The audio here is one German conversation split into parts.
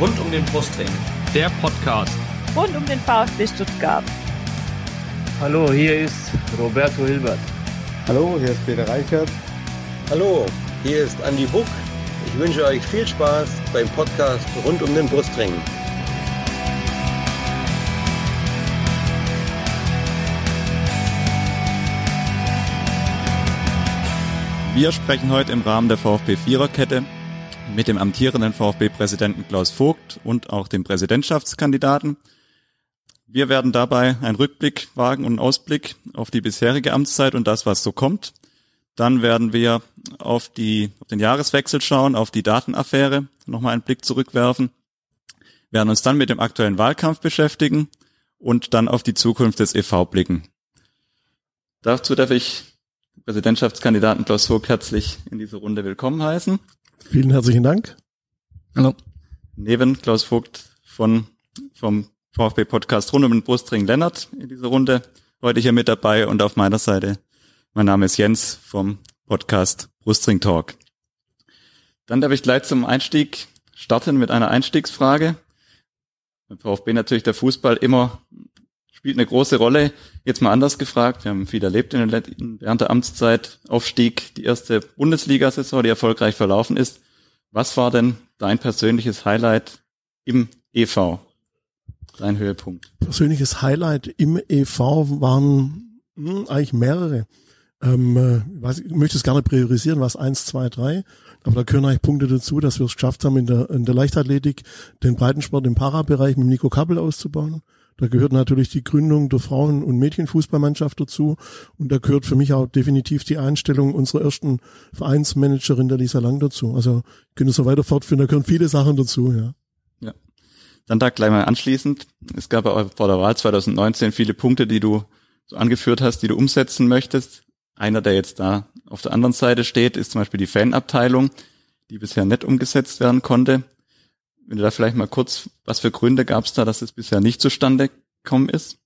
rund um den Brustring. Der Podcast rund um den VfB Stuttgart. Hallo, hier ist Roberto Hilbert. Hallo, hier ist Peter Reichert. Hallo, hier ist Andi Buck. Ich wünsche euch viel Spaß beim Podcast rund um den Brustring. Wir sprechen heute im Rahmen der VfB Viererkette mit dem amtierenden VfB-Präsidenten Klaus Vogt und auch dem Präsidentschaftskandidaten. Wir werden dabei einen Rückblick wagen und einen Ausblick auf die bisherige Amtszeit und das, was so kommt. Dann werden wir auf, die, auf den Jahreswechsel schauen, auf die Datenaffäre, nochmal einen Blick zurückwerfen, werden uns dann mit dem aktuellen Wahlkampf beschäftigen und dann auf die Zukunft des EV blicken. Dazu darf ich Präsidentschaftskandidaten Klaus Vogt herzlich in diese Runde willkommen heißen. Vielen herzlichen Dank. Hallo. Neben Klaus Vogt von, vom VfB Podcast rund um den Brustring Lennart in dieser Runde heute hier mit dabei und auf meiner Seite mein Name ist Jens vom Podcast Brustring Talk. Dann darf ich gleich zum Einstieg starten mit einer Einstiegsfrage. Beim VfB natürlich der Fußball immer spielt eine große Rolle. Jetzt mal anders gefragt. Wir haben viel erlebt in der, während der Amtszeit. Aufstieg, die erste Bundesliga-Saison, die erfolgreich verlaufen ist. Was war denn dein persönliches Highlight im EV? Dein Höhepunkt? Persönliches Highlight im EV waren mh, hm, eigentlich mehrere. Ähm, äh, weiß, ich möchte es gerne priorisieren, was eins, zwei, drei. Aber da gehören eigentlich Punkte dazu, dass wir es geschafft haben, in der, in der Leichtathletik den Breitensport im Parabereich mit Nico Kappel auszubauen. Da gehört natürlich die Gründung der Frauen- und Mädchenfußballmannschaft dazu. Und da gehört für mich auch definitiv die Einstellung unserer ersten Vereinsmanagerin, der Lisa Lang, dazu. Also ich könnte so weiter fortführen, da gehören viele Sachen dazu, ja. Ja. Dann da gleich mal anschließend. Es gab ja vor der Wahl 2019 viele Punkte, die du so angeführt hast, die du umsetzen möchtest. Einer, der jetzt da auf der anderen Seite steht, ist zum Beispiel die Fanabteilung, die bisher nicht umgesetzt werden konnte. Wenn du da vielleicht mal kurz, was für Gründe gab es da, dass es bisher nicht zustande gekommen ist?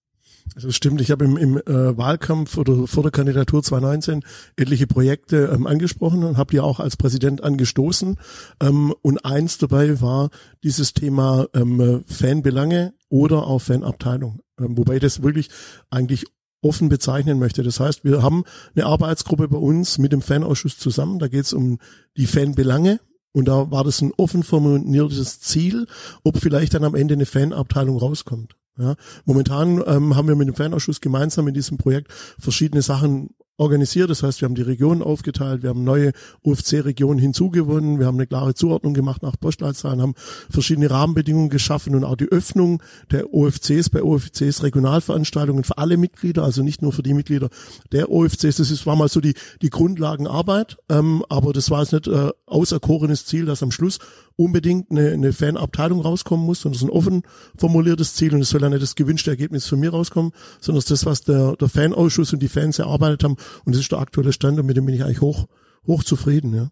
Also stimmt, ich habe im, im äh, Wahlkampf oder vor der Kandidatur 2019 etliche Projekte ähm, angesprochen und habe die auch als Präsident angestoßen. Ähm, und eins dabei war dieses Thema ähm, Fanbelange oder auch Fanabteilung. Ähm, wobei ich das wirklich eigentlich offen bezeichnen möchte. Das heißt, wir haben eine Arbeitsgruppe bei uns mit dem Fanausschuss zusammen. Da geht es um die Fanbelange und da war das ein offen formuliertes Ziel, ob vielleicht dann am Ende eine Fanabteilung rauskommt. Ja, momentan ähm, haben wir mit dem Fanausschuss gemeinsam in diesem Projekt verschiedene Sachen organisiert. Das heißt, wir haben die Regionen aufgeteilt, wir haben neue UFC-Regionen hinzugewonnen, wir haben eine klare Zuordnung gemacht nach Postleitzahlen, haben verschiedene Rahmenbedingungen geschaffen und auch die Öffnung der OFCs bei OFCs Regionalveranstaltungen für alle Mitglieder, also nicht nur für die Mitglieder der OFCs. Das ist, war mal so die, die Grundlagenarbeit, ähm, aber das war jetzt nicht äh, auserkorenes Ziel, dass am Schluss unbedingt eine, eine Fanabteilung rauskommen muss, sondern es ist ein offen formuliertes Ziel und es soll ja nicht das gewünschte Ergebnis von mir rauskommen, sondern das, was der, der Fanausschuss und die Fans erarbeitet haben und das ist der aktuelle Stand und mit dem bin ich eigentlich hoch, hoch zufrieden, ja.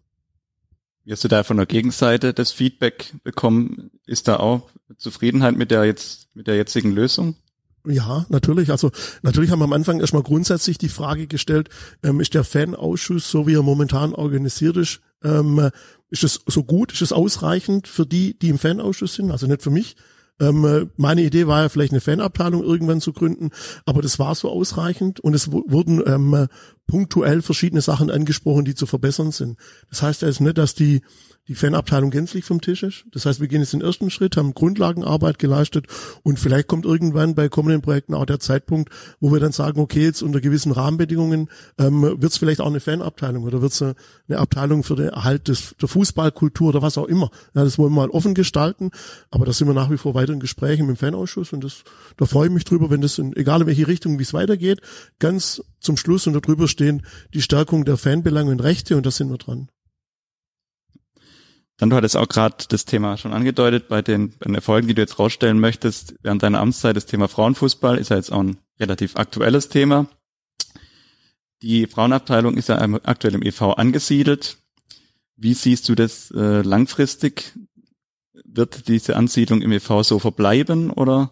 Wie hast du da von der Gegenseite das Feedback bekommen? Ist da auch Zufriedenheit mit der jetzt, mit der jetzigen Lösung? Ja, natürlich. Also natürlich haben wir am Anfang erstmal grundsätzlich die Frage gestellt, ähm, ist der Fanausschuss, so wie er momentan organisiert ist, ähm, ist es so gut, ist es ausreichend für die, die im Fanausschuss sind, also nicht für mich. Ähm, meine Idee war ja vielleicht eine Fanabteilung irgendwann zu gründen, aber das war so ausreichend und es wurden ähm, punktuell verschiedene Sachen angesprochen, die zu verbessern sind. Das heißt also nicht, dass die die Fanabteilung gänzlich vom Tisch ist. Das heißt, wir gehen jetzt den ersten Schritt, haben Grundlagenarbeit geleistet und vielleicht kommt irgendwann bei kommenden Projekten auch der Zeitpunkt, wo wir dann sagen, okay, jetzt unter gewissen Rahmenbedingungen ähm, wird es vielleicht auch eine Fanabteilung oder wird es eine Abteilung für den Erhalt des, der Fußballkultur oder was auch immer. Ja, das wollen wir mal offen gestalten, aber da sind wir nach wie vor weiter in Gesprächen mit dem Fanausschuss und das, da freue ich mich drüber, wenn das, in, egal in welche Richtung, wie es weitergeht, ganz zum Schluss und darüber stehen die Stärkung der Fanbelange und Rechte und da sind wir dran. Dann du hattest auch gerade das Thema schon angedeutet, bei den, bei den Erfolgen, die du jetzt rausstellen möchtest, während deiner Amtszeit, das Thema Frauenfußball ist ja jetzt auch ein relativ aktuelles Thema. Die Frauenabteilung ist ja aktuell im EV angesiedelt. Wie siehst du das äh, langfristig? Wird diese Ansiedlung im EV so verbleiben oder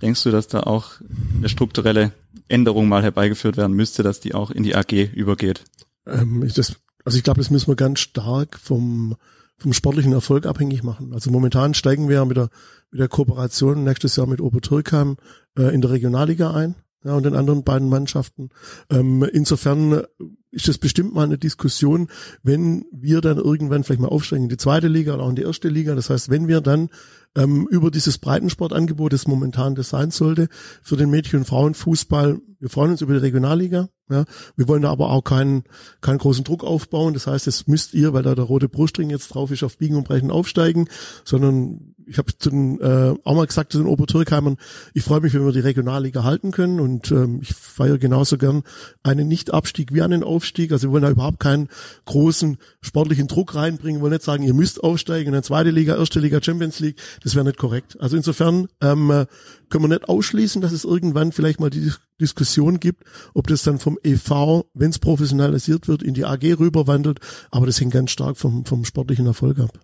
denkst du, dass da auch eine strukturelle Änderung mal herbeigeführt werden müsste, dass die auch in die AG übergeht? Ähm, ich das, also ich glaube, das müssen wir ganz stark vom vom sportlichen Erfolg abhängig machen. Also momentan steigen wir ja mit der, mit der Kooperation nächstes Jahr mit Obertürkheim äh, in der Regionalliga ein ja, und den anderen beiden Mannschaften. Ähm, insofern ist das bestimmt mal eine Diskussion, wenn wir dann irgendwann vielleicht mal aufsteigen in die zweite Liga oder auch in die erste Liga. Das heißt, wenn wir dann ähm, über dieses Breitensportangebot, das momentan das sein sollte, für den Mädchen- und Frauenfußball, wir freuen uns über die Regionalliga. Ja, wir wollen da aber auch keinen, keinen großen Druck aufbauen. Das heißt, es müsst ihr, weil da der rote Brustring jetzt drauf ist, auf Biegen und Brechen aufsteigen, sondern ich habe zu den, äh, auch mal gesagt zu den Obertürkheimern, ich freue mich, wenn wir die Regionalliga halten können und ähm, ich feiere genauso gern einen Nicht-Abstieg wie einen Aufstieg. Also wir wollen da überhaupt keinen großen sportlichen Druck reinbringen. Wir wollen nicht sagen, ihr müsst aufsteigen in eine zweite Liga, erste Liga, Champions League. Das wäre nicht korrekt. Also insofern ähm, können wir nicht ausschließen, dass es irgendwann vielleicht mal die Diskussion gibt, ob das dann vom EV, wenn es professionalisiert wird, in die AG rüberwandelt. Aber das hängt ganz stark vom, vom sportlichen Erfolg ab.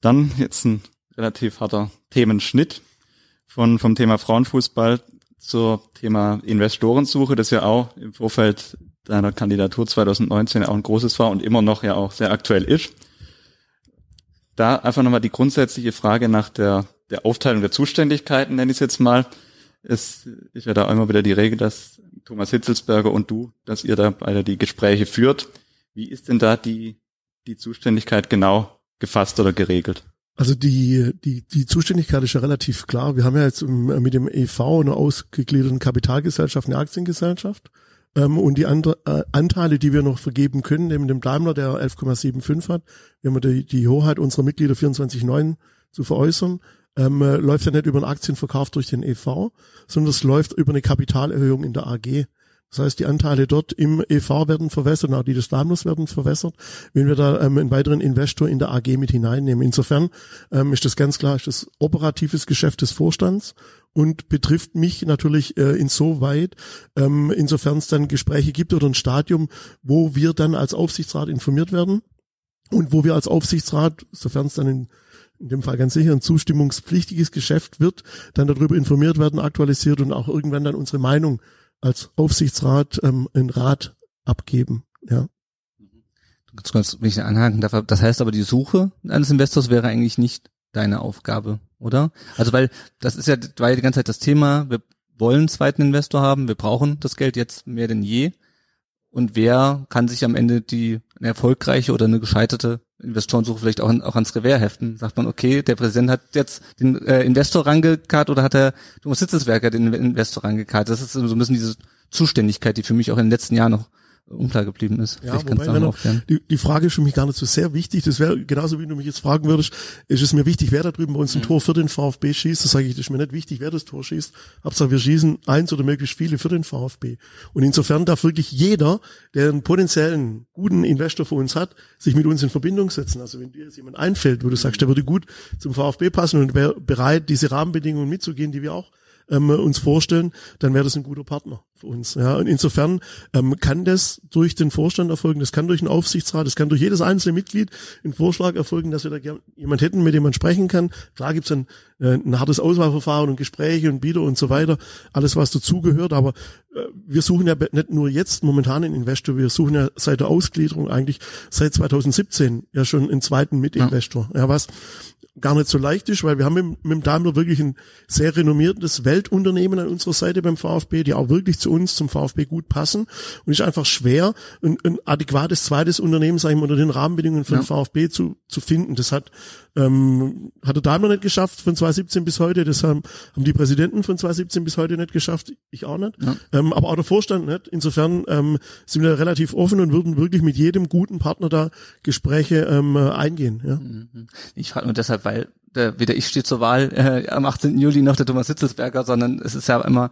Dann jetzt ein relativ harter Themenschnitt von, vom Thema Frauenfußball zur Thema Investorensuche, das ja auch im Vorfeld deiner Kandidatur 2019 auch ein großes war und immer noch ja auch sehr aktuell ist. Da einfach nochmal die grundsätzliche Frage nach der, der Aufteilung der Zuständigkeiten, nenne ich es jetzt mal. Es ist ja da immer wieder die Regel, dass Thomas Hitzelsberger und du, dass ihr da beide die Gespräche führt. Wie ist denn da die, die Zuständigkeit genau gefasst oder geregelt? Also die, die, die Zuständigkeit ist ja relativ klar. Wir haben ja jetzt mit dem EV eine ausgegliederten Kapitalgesellschaft, eine Aktiengesellschaft. Ähm, und die andere, äh, Anteile, die wir noch vergeben können, neben dem Daimler, der 11,75 hat, wir haben die, die Hoheit unserer Mitglieder 24,9 zu veräußern, ähm, äh, läuft ja nicht über einen Aktienverkauf durch den EV, sondern es läuft über eine Kapitalerhöhung in der AG. Das heißt, die Anteile dort im EV werden verwässert, auch die des Daimlers werden verwässert, wenn wir da ähm, einen weiteren Investor in der AG mit hineinnehmen. Insofern ähm, ist das ganz klar, ist das operatives Geschäft des Vorstands und betrifft mich natürlich äh, insoweit, ähm, insofern es dann Gespräche gibt oder ein Stadium, wo wir dann als Aufsichtsrat informiert werden und wo wir als Aufsichtsrat, sofern es dann in in dem Fall ganz sicher ein zustimmungspflichtiges Geschäft wird, dann darüber informiert werden, aktualisiert und auch irgendwann dann unsere Meinung als Aufsichtsrat ähm, einen Rat abgeben. Ja. Ganz kurz, wenn ich anhaken darf, das heißt aber, die Suche eines Investors wäre eigentlich nicht deine Aufgabe, oder? Also weil das ist ja, ja die ganze Zeit das Thema, wir wollen einen zweiten Investor haben, wir brauchen das Geld jetzt mehr denn je. Und wer kann sich am Ende die eine erfolgreiche oder eine gescheiterte Investorensuche vielleicht auch, auch ans Revers heften? Sagt man, okay, der Präsident hat jetzt den äh, Investor rangekarrt oder hat der Thomas Sitzeswerker den Investor rangekarrt? Das ist so ein bisschen diese Zuständigkeit, die für mich auch in den letzten Jahren noch unklar geblieben ist. Ja, wobei, Renner, die, die Frage ist für mich gar nicht so sehr wichtig. Das wäre genauso, wie du mich jetzt fragen würdest, ist es mir wichtig, wer da drüben bei uns ein mhm. Tor für den VfB schießt. Das sage ich, das ist mir nicht wichtig, wer das Tor schießt. Hauptsache, wir schießen eins oder möglichst viele für den VfB. Und insofern darf wirklich jeder, der einen potenziellen guten Investor für uns hat, sich mit uns in Verbindung setzen. Also wenn dir jetzt jemand einfällt, wo du sagst, der würde gut zum VfB passen und wäre bereit, diese Rahmenbedingungen mitzugehen, die wir auch ähm, uns vorstellen, dann wäre das ein guter Partner für uns. Ja, und insofern ähm, kann das durch den Vorstand erfolgen, das kann durch einen Aufsichtsrat, das kann durch jedes einzelne Mitglied ein Vorschlag erfolgen, dass wir da jemand hätten, mit dem man sprechen kann. Klar gibt's ein, äh, ein hartes Auswahlverfahren und Gespräche und Bieter und so weiter, alles was dazugehört, aber äh, wir suchen ja nicht nur jetzt momentan einen Investor, wir suchen ja seit der Ausgliederung eigentlich seit 2017 ja schon einen zweiten Mitinvestor. Ja, ja was gar nicht so leicht ist, weil wir haben mit, mit dem Daimler wirklich ein sehr renommiertes Weltunternehmen an unserer Seite beim VfB, die auch wirklich zu uns, zum VfB gut passen. Und ist einfach schwer, ein, ein adäquates zweites Unternehmen, sag ich mal, unter den Rahmenbedingungen für ja. den VfB zu, zu finden. Das hat ähm, hat der Daimler nicht geschafft von 2017 bis heute. Das haben, haben die Präsidenten von 2017 bis heute nicht geschafft. Ich auch nicht. Ja. Ähm, aber auch der Vorstand nicht. Insofern ähm, sind wir relativ offen und würden wirklich mit jedem guten Partner da Gespräche ähm, eingehen. Ja. Mhm. Ich frage nur deshalb, weil äh, weder ich stehe zur Wahl äh, am 18. Juli noch der Thomas Hitzelsberger, sondern es ist ja immer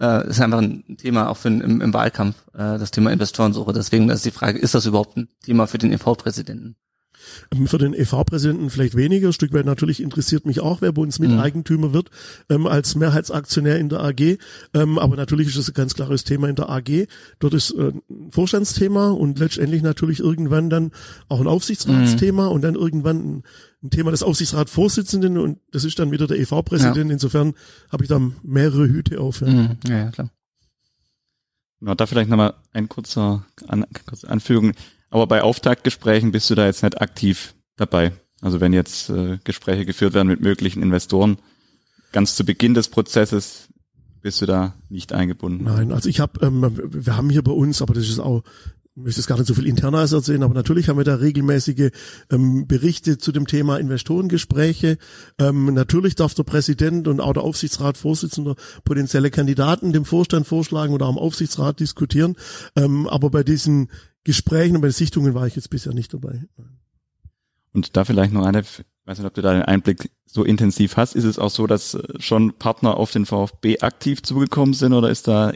äh, ist einfach ein Thema auch für im, im Wahlkampf, äh, das Thema Investorensuche. Deswegen ist die Frage, ist das überhaupt ein Thema für den EV-Präsidenten? Ähm, für den EV-Präsidenten vielleicht weniger. Ein Stück weit natürlich interessiert mich auch, wer bei uns Miteigentümer mhm. wird, ähm, als Mehrheitsaktionär in der AG. Ähm, aber natürlich ist es ein ganz klares Thema in der AG. Dort ist äh, ein Vorstandsthema und letztendlich natürlich irgendwann dann auch ein Aufsichtsratsthema mhm. und dann irgendwann ein, ein Thema des Aufsichtsratsvorsitzenden und das ist dann wieder der EV-Präsident. Ja. Insofern habe ich da mehrere Hüte auf. Ja, mhm. ja, klar. Genau, da vielleicht nochmal ein kurzer, an, kurze Anfügung Aber bei Auftaktgesprächen bist du da jetzt nicht aktiv dabei. Also wenn jetzt äh, Gespräche geführt werden mit möglichen Investoren, ganz zu Beginn des Prozesses bist du da nicht eingebunden. Nein, also ich habe, ähm, wir haben hier bei uns, aber das ist auch ich möchte es gar nicht so viel interner erzählen, aber natürlich haben wir da regelmäßige ähm, Berichte zu dem Thema Investorengespräche. Ähm, natürlich darf der Präsident und auch der Aufsichtsrat Vorsitzender potenzielle Kandidaten dem Vorstand vorschlagen oder am Aufsichtsrat diskutieren. Ähm, aber bei diesen Gesprächen und bei den Sichtungen war ich jetzt bisher nicht dabei. Und da vielleicht noch eine, ich weiß nicht, ob du da den Einblick so intensiv hast. Ist es auch so, dass schon Partner auf den VfB aktiv zugekommen sind oder ist da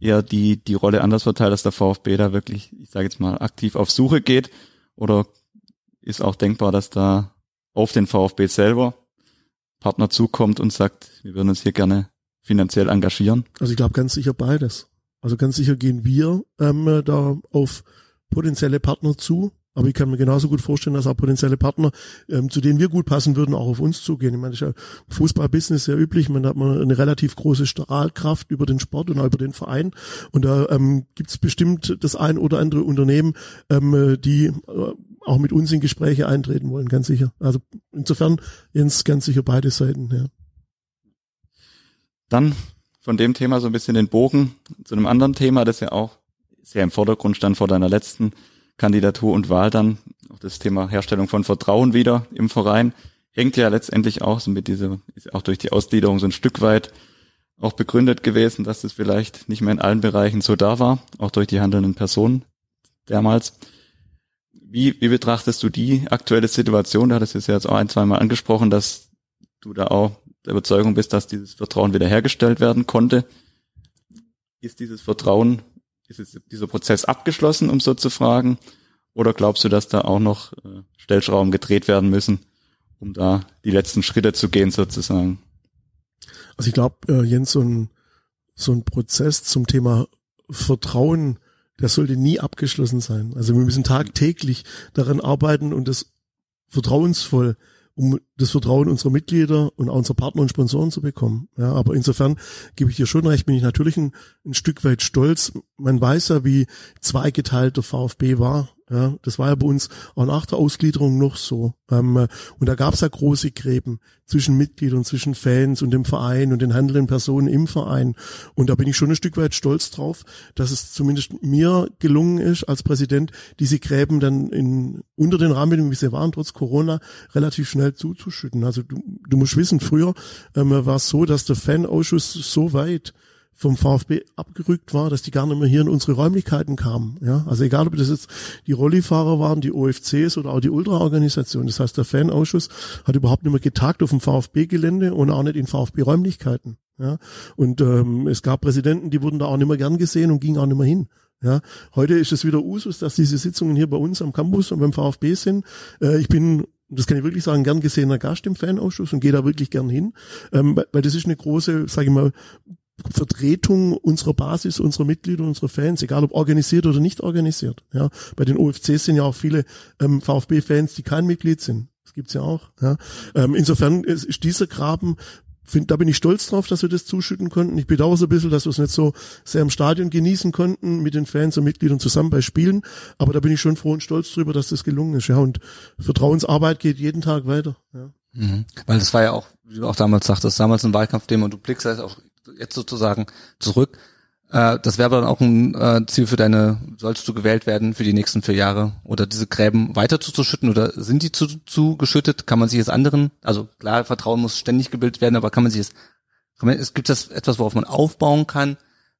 eher die, die Rolle anders verteilt, dass der VfB da wirklich, ich sage jetzt mal, aktiv auf Suche geht? Oder ist auch denkbar, dass da auf den VfB selber Partner zukommt und sagt, wir würden uns hier gerne finanziell engagieren? Also ich glaube ganz sicher beides. Also ganz sicher gehen wir ähm, da auf potenzielle Partner zu. Aber ich kann mir genauso gut vorstellen, dass auch potenzielle Partner, ähm, zu denen wir gut passen würden, auch auf uns zugehen. Ich meine, das ist ja Fußballbusiness sehr üblich. Man hat man eine relativ große Strahlkraft über den Sport und auch über den Verein. Und da ähm, gibt es bestimmt das ein oder andere Unternehmen, ähm, die äh, auch mit uns in Gespräche eintreten wollen, ganz sicher. Also insofern, Jens, ganz sicher beide Seiten, ja. Dann von dem Thema so ein bisschen den Bogen zu einem anderen Thema, das ja auch sehr im Vordergrund stand vor deiner letzten Kandidatur und Wahl dann. Auch das Thema Herstellung von Vertrauen wieder im Verein hängt ja letztendlich auch so mit dieser, ist auch durch die Ausgliederung so ein Stück weit auch begründet gewesen, dass das vielleicht nicht mehr in allen Bereichen so da war, auch durch die handelnden Personen damals. Wie, wie betrachtest du die aktuelle Situation? Du hattest es ja jetzt auch ein, zweimal angesprochen, dass du da auch der Überzeugung bist, dass dieses Vertrauen wiederhergestellt werden konnte. Ist dieses Vertrauen ist jetzt dieser Prozess abgeschlossen, um so zu fragen? Oder glaubst du, dass da auch noch äh, Stellschrauben gedreht werden müssen, um da die letzten Schritte zu gehen sozusagen? Also ich glaube, äh, Jens, so ein, so ein Prozess zum Thema Vertrauen, der sollte nie abgeschlossen sein. Also wir müssen tagtäglich daran arbeiten und das vertrauensvoll um das Vertrauen unserer Mitglieder und auch unserer Partner und Sponsoren zu bekommen. Ja, aber insofern gebe ich dir schon recht, bin ich natürlich ein, ein Stück weit stolz. Man weiß ja, wie zweigeteilt der VfB war ja, das war ja bei uns auch nach der Ausgliederung noch so. Ähm, und da gab es ja große Gräben zwischen Mitgliedern, zwischen Fans und dem Verein und den handelnden Personen im Verein. Und da bin ich schon ein Stück weit stolz drauf, dass es zumindest mir gelungen ist, als Präsident diese Gräben dann in, unter den Rahmenbedingungen, wie sie waren, trotz Corona, relativ schnell zuzuschütten. Also du, du musst wissen, früher ähm, war es so, dass der Fanausschuss so weit vom VfB abgerückt war, dass die gar nicht mehr hier in unsere Räumlichkeiten kamen. Ja, also egal, ob das jetzt die Rollifahrer waren, die OFCs oder auch die Ultraorganisation. Das heißt, der Fanausschuss hat überhaupt nicht mehr getagt auf dem VfB-Gelände und auch nicht in VfB-Räumlichkeiten. Ja, und ähm, es gab Präsidenten, die wurden da auch nicht mehr gern gesehen und gingen auch nicht mehr hin. Ja, heute ist es wieder Usus, dass diese Sitzungen hier bei uns am Campus und beim VfB sind. Äh, ich bin das kann ich wirklich sagen, gern gesehener Gast im Fanausschuss und gehe da wirklich gern hin, ähm, weil das ist eine große, sage ich mal, Vertretung unserer Basis, unserer Mitglieder, unserer Fans, egal ob organisiert oder nicht organisiert. Ja, bei den OFCs sind ja auch viele ähm, VfB-Fans, die kein Mitglied sind. Das gibt's ja auch. Ja. Ähm, insofern ist, dieser Graben Find, da bin ich stolz drauf, dass wir das zuschütten konnten. Ich bedauere so ein bisschen, dass wir es nicht so sehr im Stadion genießen konnten mit den Fans und Mitgliedern zusammen bei Spielen. Aber da bin ich schon froh und stolz drüber, dass das gelungen ist. Ja, und Vertrauensarbeit geht jeden Tag weiter. Ja. Mhm. Weil das war ja auch, wie du auch damals sagtest, damals ein Wahlkampfthema und du blickst halt auch jetzt sozusagen zurück. Äh, das wäre dann auch ein äh, Ziel für deine, sollst du gewählt werden für die nächsten vier Jahre oder diese Gräben weiter zuzuschütten oder sind die zu, zu geschüttet? Kann man sich jetzt anderen, also klar, Vertrauen muss ständig gebildet werden, aber kann man sich jetzt, man, es gibt das etwas, worauf man aufbauen kann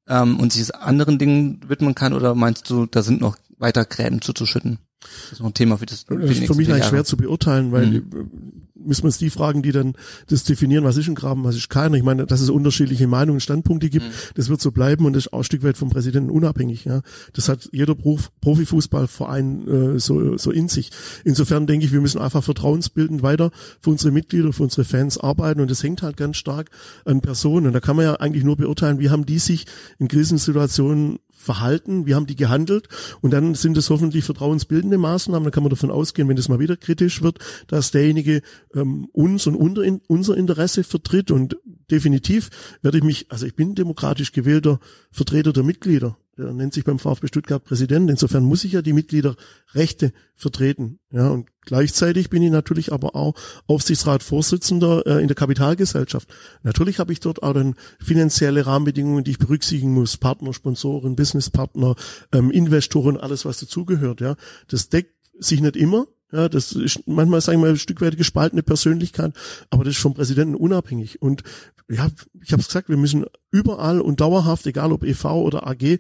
ähm, und sich es anderen Dingen widmen kann oder meinst du, da sind noch weiter Gräben zuzuschütten? Das ist noch ein Thema für das. Für das ist für mich eigentlich schwer zu beurteilen, weil mhm. Müssen wir uns die Fragen, die dann das definieren, was ist ein Graben, was ist keiner. Ich meine, dass es unterschiedliche Meinungen, Standpunkte gibt, mhm. das wird so bleiben und das ist auch ein Stück weit vom Präsidenten unabhängig. Ja, das hat jeder Prof, Profifußballverein äh, so so in sich. Insofern denke ich, wir müssen einfach vertrauensbildend weiter für unsere Mitglieder, für unsere Fans arbeiten und das hängt halt ganz stark an Personen. Und da kann man ja eigentlich nur beurteilen, wie haben die sich in Krisensituationen verhalten, wie haben die gehandelt. Und dann sind es hoffentlich vertrauensbildende Maßnahmen, dann kann man davon ausgehen, wenn das mal wieder kritisch wird, dass derjenige ähm, uns und unter, in, unser Interesse vertritt. Und definitiv werde ich mich, also ich bin demokratisch gewählter Vertreter der Mitglieder der nennt sich beim VfB Stuttgart Präsident. Insofern muss ich ja die Mitgliederrechte vertreten. Ja, und gleichzeitig bin ich natürlich aber auch Aufsichtsratsvorsitzender äh, in der Kapitalgesellschaft. Natürlich habe ich dort auch dann finanzielle Rahmenbedingungen, die ich berücksichtigen muss. Partner, Sponsoren, Businesspartner, ähm, Investoren, alles was dazugehört. Ja, das deckt sich nicht immer. Ja, das ist manchmal, sagen wir mal, ein Stück weit gespaltene Persönlichkeit, aber das ist vom Präsidenten unabhängig. Und ja, ich habe es gesagt, wir müssen überall und dauerhaft, egal ob EV oder AG,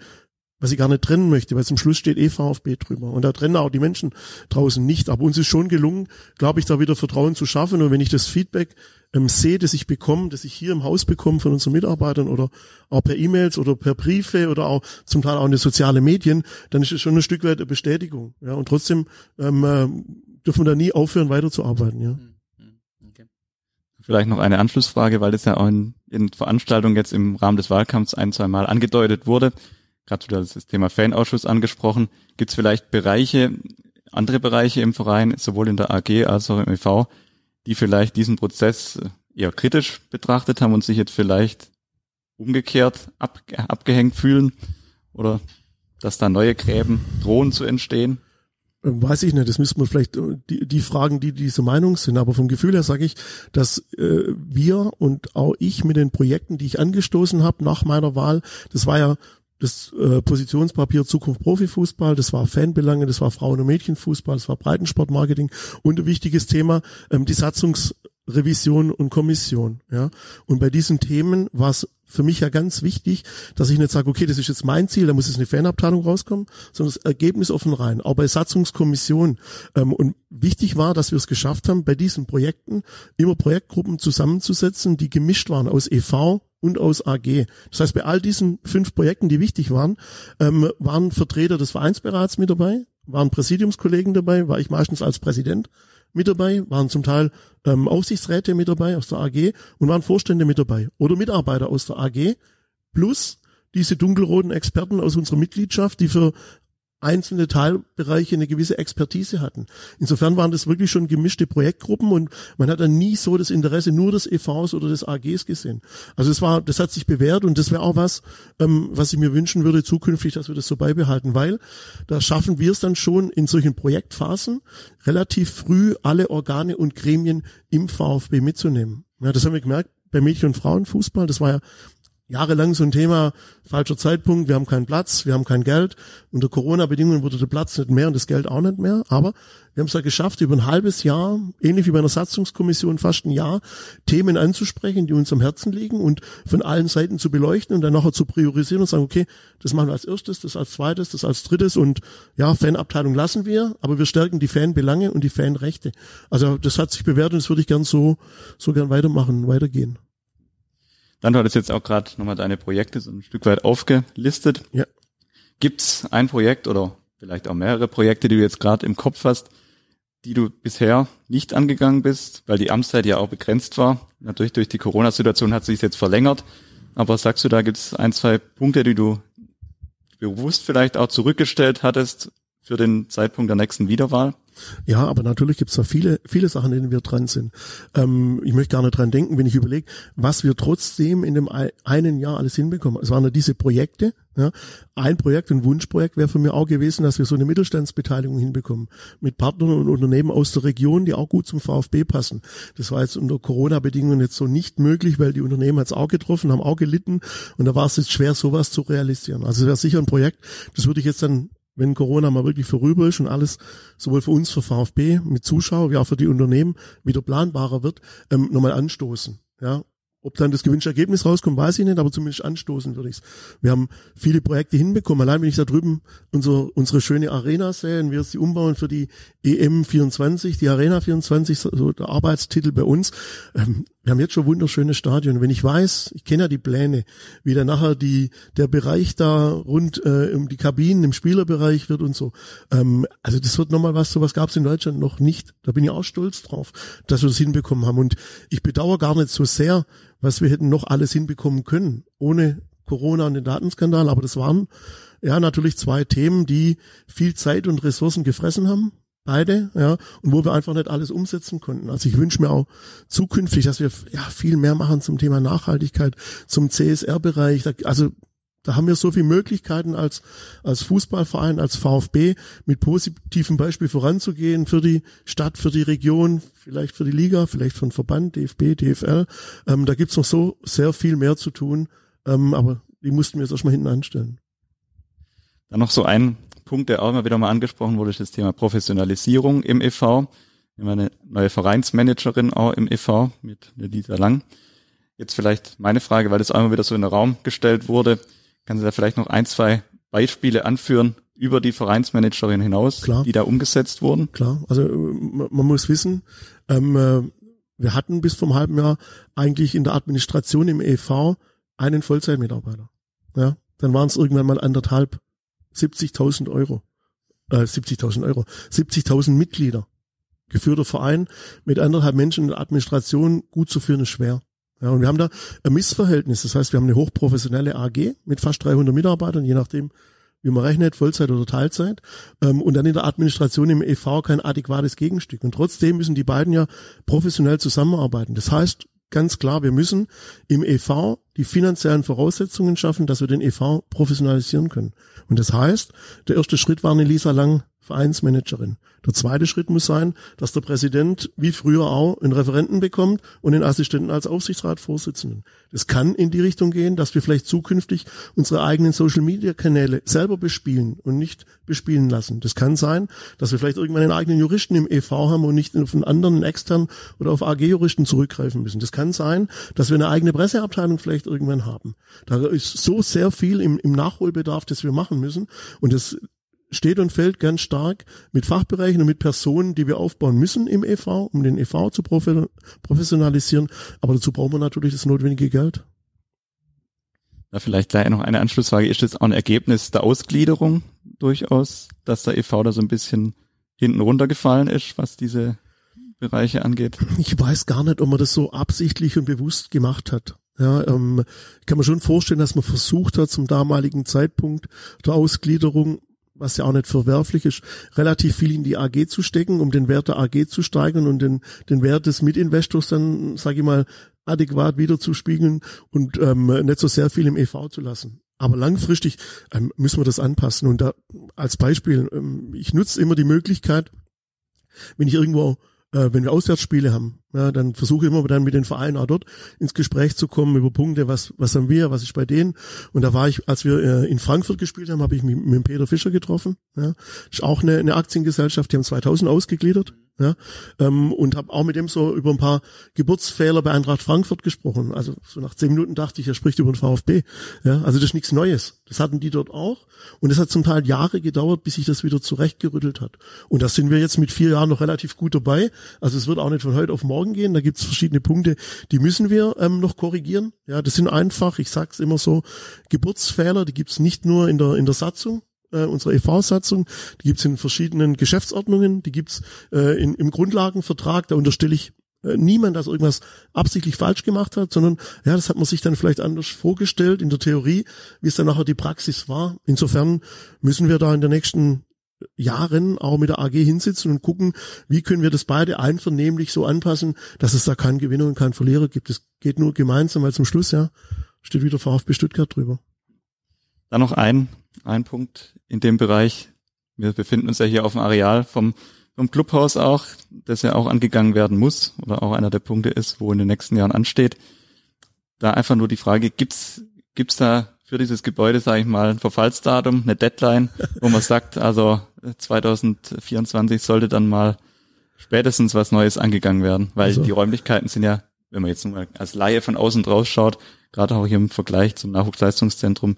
was ich gar nicht trennen möchte, weil zum Schluss steht eh VfB drüber. Und da trennen auch die Menschen draußen nicht. Aber uns ist schon gelungen, glaube ich, da wieder Vertrauen zu schaffen. Und wenn ich das Feedback ähm, sehe, das ich bekomme, das ich hier im Haus bekomme von unseren Mitarbeitern oder auch per E-Mails oder per Briefe oder auch zum Teil auch in den sozialen Medien, dann ist es schon ein Stück weit eine Bestätigung. Ja, und trotzdem ähm, äh, dürfen wir da nie aufhören, weiterzuarbeiten. Ja. Okay. Vielleicht noch eine Anschlussfrage, weil das ja auch in, in Veranstaltungen jetzt im Rahmen des Wahlkampfs ein, zwei Mal angedeutet wurde gerade wieder das Thema Fanausschuss angesprochen. Gibt es vielleicht Bereiche, andere Bereiche im Verein, sowohl in der AG als auch im EV, die vielleicht diesen Prozess eher kritisch betrachtet haben und sich jetzt vielleicht umgekehrt ab, abgehängt fühlen oder dass da neue Gräben drohen zu entstehen? Weiß ich nicht, das müsste man vielleicht die, die Fragen, die diese Meinung sind, aber vom Gefühl her sage ich, dass äh, wir und auch ich mit den Projekten, die ich angestoßen habe nach meiner Wahl, das war ja das äh, Positionspapier Zukunft Profifußball, das war Fanbelange, das war Frauen- und Mädchenfußball, das war Breitensportmarketing. Und ein wichtiges Thema, ähm, die Satzungsrevision und Kommission. Ja. Und bei diesen Themen war es für mich ja ganz wichtig, dass ich nicht sage, okay, das ist jetzt mein Ziel, da muss jetzt eine Fanabteilung rauskommen, sondern das Ergebnis offen rein. Auch bei Satzungskommission. Ähm, und wichtig war, dass wir es geschafft haben, bei diesen Projekten immer Projektgruppen zusammenzusetzen, die gemischt waren aus EV, und aus AG. Das heißt, bei all diesen fünf Projekten, die wichtig waren, ähm, waren Vertreter des Vereinsberats mit dabei, waren Präsidiumskollegen dabei, war ich meistens als Präsident mit dabei, waren zum Teil ähm, Aufsichtsräte mit dabei aus der AG und waren Vorstände mit dabei oder Mitarbeiter aus der AG plus diese dunkelroten Experten aus unserer Mitgliedschaft, die für einzelne Teilbereiche eine gewisse Expertise hatten. Insofern waren das wirklich schon gemischte Projektgruppen und man hat dann nie so das Interesse nur des EVs oder des AGs gesehen. Also es war, das hat sich bewährt und das wäre auch was, ähm, was ich mir wünschen würde zukünftig, dass wir das so beibehalten, weil da schaffen wir es dann schon in solchen Projektphasen relativ früh alle Organe und Gremien im VfB mitzunehmen. Ja, das haben wir gemerkt bei Mädchen- und Frauenfußball. Das war ja jahrelang so ein Thema, falscher Zeitpunkt, wir haben keinen Platz, wir haben kein Geld. Unter Corona-Bedingungen wurde der Platz nicht mehr und das Geld auch nicht mehr. Aber wir haben es ja geschafft, über ein halbes Jahr, ähnlich wie bei einer Satzungskommission, fast ein Jahr, Themen anzusprechen, die uns am Herzen liegen und von allen Seiten zu beleuchten und dann nachher zu priorisieren und sagen, okay, das machen wir als erstes, das als zweites, das als drittes und ja, Fanabteilung lassen wir, aber wir stärken die Fanbelange und die Fanrechte. Also das hat sich bewährt und das würde ich gern so, so gern weitermachen, weitergehen. Dann du hattest jetzt auch gerade nochmal deine Projekte so ein Stück weit aufgelistet. Ja. Gibt's ein Projekt oder vielleicht auch mehrere Projekte, die du jetzt gerade im Kopf hast, die du bisher nicht angegangen bist, weil die Amtszeit ja auch begrenzt war. Natürlich durch die Corona-Situation hat sich jetzt verlängert. Aber sagst du, da gibt's ein, zwei Punkte, die du bewusst vielleicht auch zurückgestellt hattest für den Zeitpunkt der nächsten Wiederwahl? Ja, aber natürlich gibt's da viele, viele Sachen, in denen wir dran sind. Ähm, ich möchte gar nicht dran denken, wenn ich überlege, was wir trotzdem in dem einen Jahr alles hinbekommen. Es waren ja diese Projekte. Ja. Ein Projekt, ein Wunschprojekt wäre für mich auch gewesen, dass wir so eine Mittelstandsbeteiligung hinbekommen. Mit Partnern und Unternehmen aus der Region, die auch gut zum VfB passen. Das war jetzt unter Corona-Bedingungen jetzt so nicht möglich, weil die Unternehmen hat's auch getroffen, haben auch gelitten. Und da war es jetzt schwer, sowas zu realisieren. Also es wäre sicher ein Projekt, das würde ich jetzt dann wenn Corona mal wirklich vorüber ist und alles sowohl für uns, für VfB mit Zuschauer, wie auch für die Unternehmen wieder planbarer wird, ähm, nochmal anstoßen. Ja, ob dann das gewünschte Ergebnis rauskommt, weiß ich nicht, aber zumindest anstoßen würde ich Wir haben viele Projekte hinbekommen. Allein wenn ich da drüben unsere, unsere schöne Arena sehe und wir sie umbauen für die EM24, die Arena 24, so der Arbeitstitel bei uns. Ähm, wir haben jetzt schon wunderschöne Stadion. Wenn ich weiß, ich kenne ja die Pläne, wie dann nachher die, der Bereich da rund äh, um die Kabinen im Spielerbereich wird und so. Ähm, also das wird nochmal was, sowas gab es in Deutschland noch nicht. Da bin ich auch stolz drauf, dass wir das hinbekommen haben. Und ich bedauere gar nicht so sehr, was wir hätten noch alles hinbekommen können, ohne Corona und den Datenskandal. Aber das waren ja natürlich zwei Themen, die viel Zeit und Ressourcen gefressen haben. Beide, ja, und wo wir einfach nicht alles umsetzen konnten. Also ich wünsche mir auch zukünftig, dass wir ja viel mehr machen zum Thema Nachhaltigkeit, zum CSR-Bereich. Also Da haben wir so viele Möglichkeiten als, als Fußballverein, als VfB mit positivem Beispiel voranzugehen für die Stadt, für die Region, vielleicht für die Liga, vielleicht für den Verband, DFB, DFL. Ähm, da gibt's noch so sehr viel mehr zu tun, ähm, aber die mussten wir jetzt erstmal hinten anstellen. Dann noch so ein Punkt, der auch immer wieder mal angesprochen wurde, ist das Thema Professionalisierung im e.V. Wir haben eine neue Vereinsmanagerin auch im e.V. mit Lisa Lang. Jetzt vielleicht meine Frage, weil das auch immer wieder so in den Raum gestellt wurde. Kann Sie da vielleicht noch ein, zwei Beispiele anführen über die Vereinsmanagerin hinaus, Klar. die da umgesetzt wurden? Klar, also äh, man muss wissen, ähm, äh, wir hatten bis vor einem halben Jahr eigentlich in der Administration im EV einen Vollzeitmitarbeiter. Ja, dann waren es irgendwann mal anderthalb, 70.000 Euro, äh, 70.000 Euro, 70.000 Mitglieder. Geführter Verein mit anderthalb Menschen in der Administration gut zu führen ist schwer. Ja, und wir haben da ein Missverhältnis. Das heißt, wir haben eine hochprofessionelle AG mit fast 300 Mitarbeitern, je nachdem, wie man rechnet, Vollzeit oder Teilzeit. Ähm, und dann in der Administration im EV kein adäquates Gegenstück. Und trotzdem müssen die beiden ja professionell zusammenarbeiten. Das heißt, ganz klar, wir müssen im EV die finanziellen Voraussetzungen schaffen, dass wir den EV professionalisieren können. Und das heißt, der erste Schritt war eine Lisa Lang Vereinsmanagerin. Der zweite Schritt muss sein, dass der Präsident wie früher auch einen Referenten bekommt und den Assistenten als Aufsichtsratsvorsitzenden. Das kann in die Richtung gehen, dass wir vielleicht zukünftig unsere eigenen Social-Media-Kanäle selber bespielen und nicht bespielen lassen. Das kann sein, dass wir vielleicht irgendwann einen eigenen Juristen im EV haben und nicht auf einen anderen, externen oder auf AG-Juristen zurückgreifen müssen. Das kann sein, dass wir eine eigene Presseabteilung vielleicht irgendwann haben. Da ist so sehr viel im, im Nachholbedarf, das wir machen müssen. Und das steht und fällt ganz stark mit Fachbereichen und mit Personen, die wir aufbauen müssen im EV, um den EV zu profe- professionalisieren. Aber dazu brauchen wir natürlich das notwendige Geld. Da vielleicht gleich noch eine Anschlussfrage. Ist das auch ein Ergebnis der Ausgliederung durchaus, dass der e.V. da so ein bisschen hinten runtergefallen ist, was diese Bereiche angeht? Ich weiß gar nicht, ob man das so absichtlich und bewusst gemacht hat. Ja, ähm, kann mir schon vorstellen, dass man versucht hat, zum damaligen Zeitpunkt der Ausgliederung, was ja auch nicht verwerflich ist, relativ viel in die AG zu stecken, um den Wert der AG zu steigern und den, den Wert des Mitinvestors dann, sage ich mal, adäquat wiederzuspiegeln und ähm, nicht so sehr viel im EV zu lassen. Aber langfristig ähm, müssen wir das anpassen. Und da als Beispiel, ähm, ich nutze immer die Möglichkeit, wenn ich irgendwo, äh, wenn wir Auswärtsspiele haben, ja, dann versuche ich immer dann mit den Vereinen auch dort ins Gespräch zu kommen über Punkte, was, was haben wir, was ist bei denen. Und da war ich, als wir äh, in Frankfurt gespielt haben, habe ich mich mit Peter Fischer getroffen. Ja. Ist auch eine, eine Aktiengesellschaft, die haben 2000 ausgegliedert. Ja, ähm, und habe auch mit dem so über ein paar Geburtsfehler bei Eintracht Frankfurt gesprochen. Also so nach zehn Minuten dachte ich, er spricht über den VfB. Ja, also das ist nichts Neues. Das hatten die dort auch. Und es hat zum Teil Jahre gedauert, bis sich das wieder zurechtgerüttelt hat. Und da sind wir jetzt mit vier Jahren noch relativ gut dabei. Also es wird auch nicht von heute auf morgen gehen. Da gibt es verschiedene Punkte, die müssen wir ähm, noch korrigieren. Ja, das sind einfach, ich sag's immer so, Geburtsfehler, die gibt's nicht nur in der in der Satzung, äh, unserer EV-Satzung, die gibt's in verschiedenen Geschäftsordnungen, die gibt's äh, im Grundlagenvertrag, da unterstelle ich äh, niemand, dass irgendwas absichtlich falsch gemacht hat, sondern ja, das hat man sich dann vielleicht anders vorgestellt in der Theorie, wie es dann nachher die Praxis war. Insofern müssen wir da in den nächsten Jahren auch mit der AG hinsitzen und gucken, wie können wir das beide einvernehmlich so anpassen, dass es da keinen Gewinner und keinen Verlierer gibt. Es geht nur gemeinsam, weil zum Schluss ja steht wieder VfB Stuttgart drüber. Dann noch ein, ein Punkt in dem Bereich. Wir befinden uns ja hier auf dem Areal vom, vom Clubhaus auch, das ja auch angegangen werden muss oder auch einer der Punkte ist, wo in den nächsten Jahren ansteht. Da einfach nur die Frage, gibt's, gibt's da für dieses Gebäude, sage ich mal, ein Verfallsdatum, eine Deadline, wo man sagt, also 2024 sollte dann mal spätestens was Neues angegangen werden, weil Also- die Räumlichkeiten sind ja, wenn man jetzt nur mal als Laie von außen drauf schaut, gerade auch hier im Vergleich zum Nachwuchsleistungszentrum,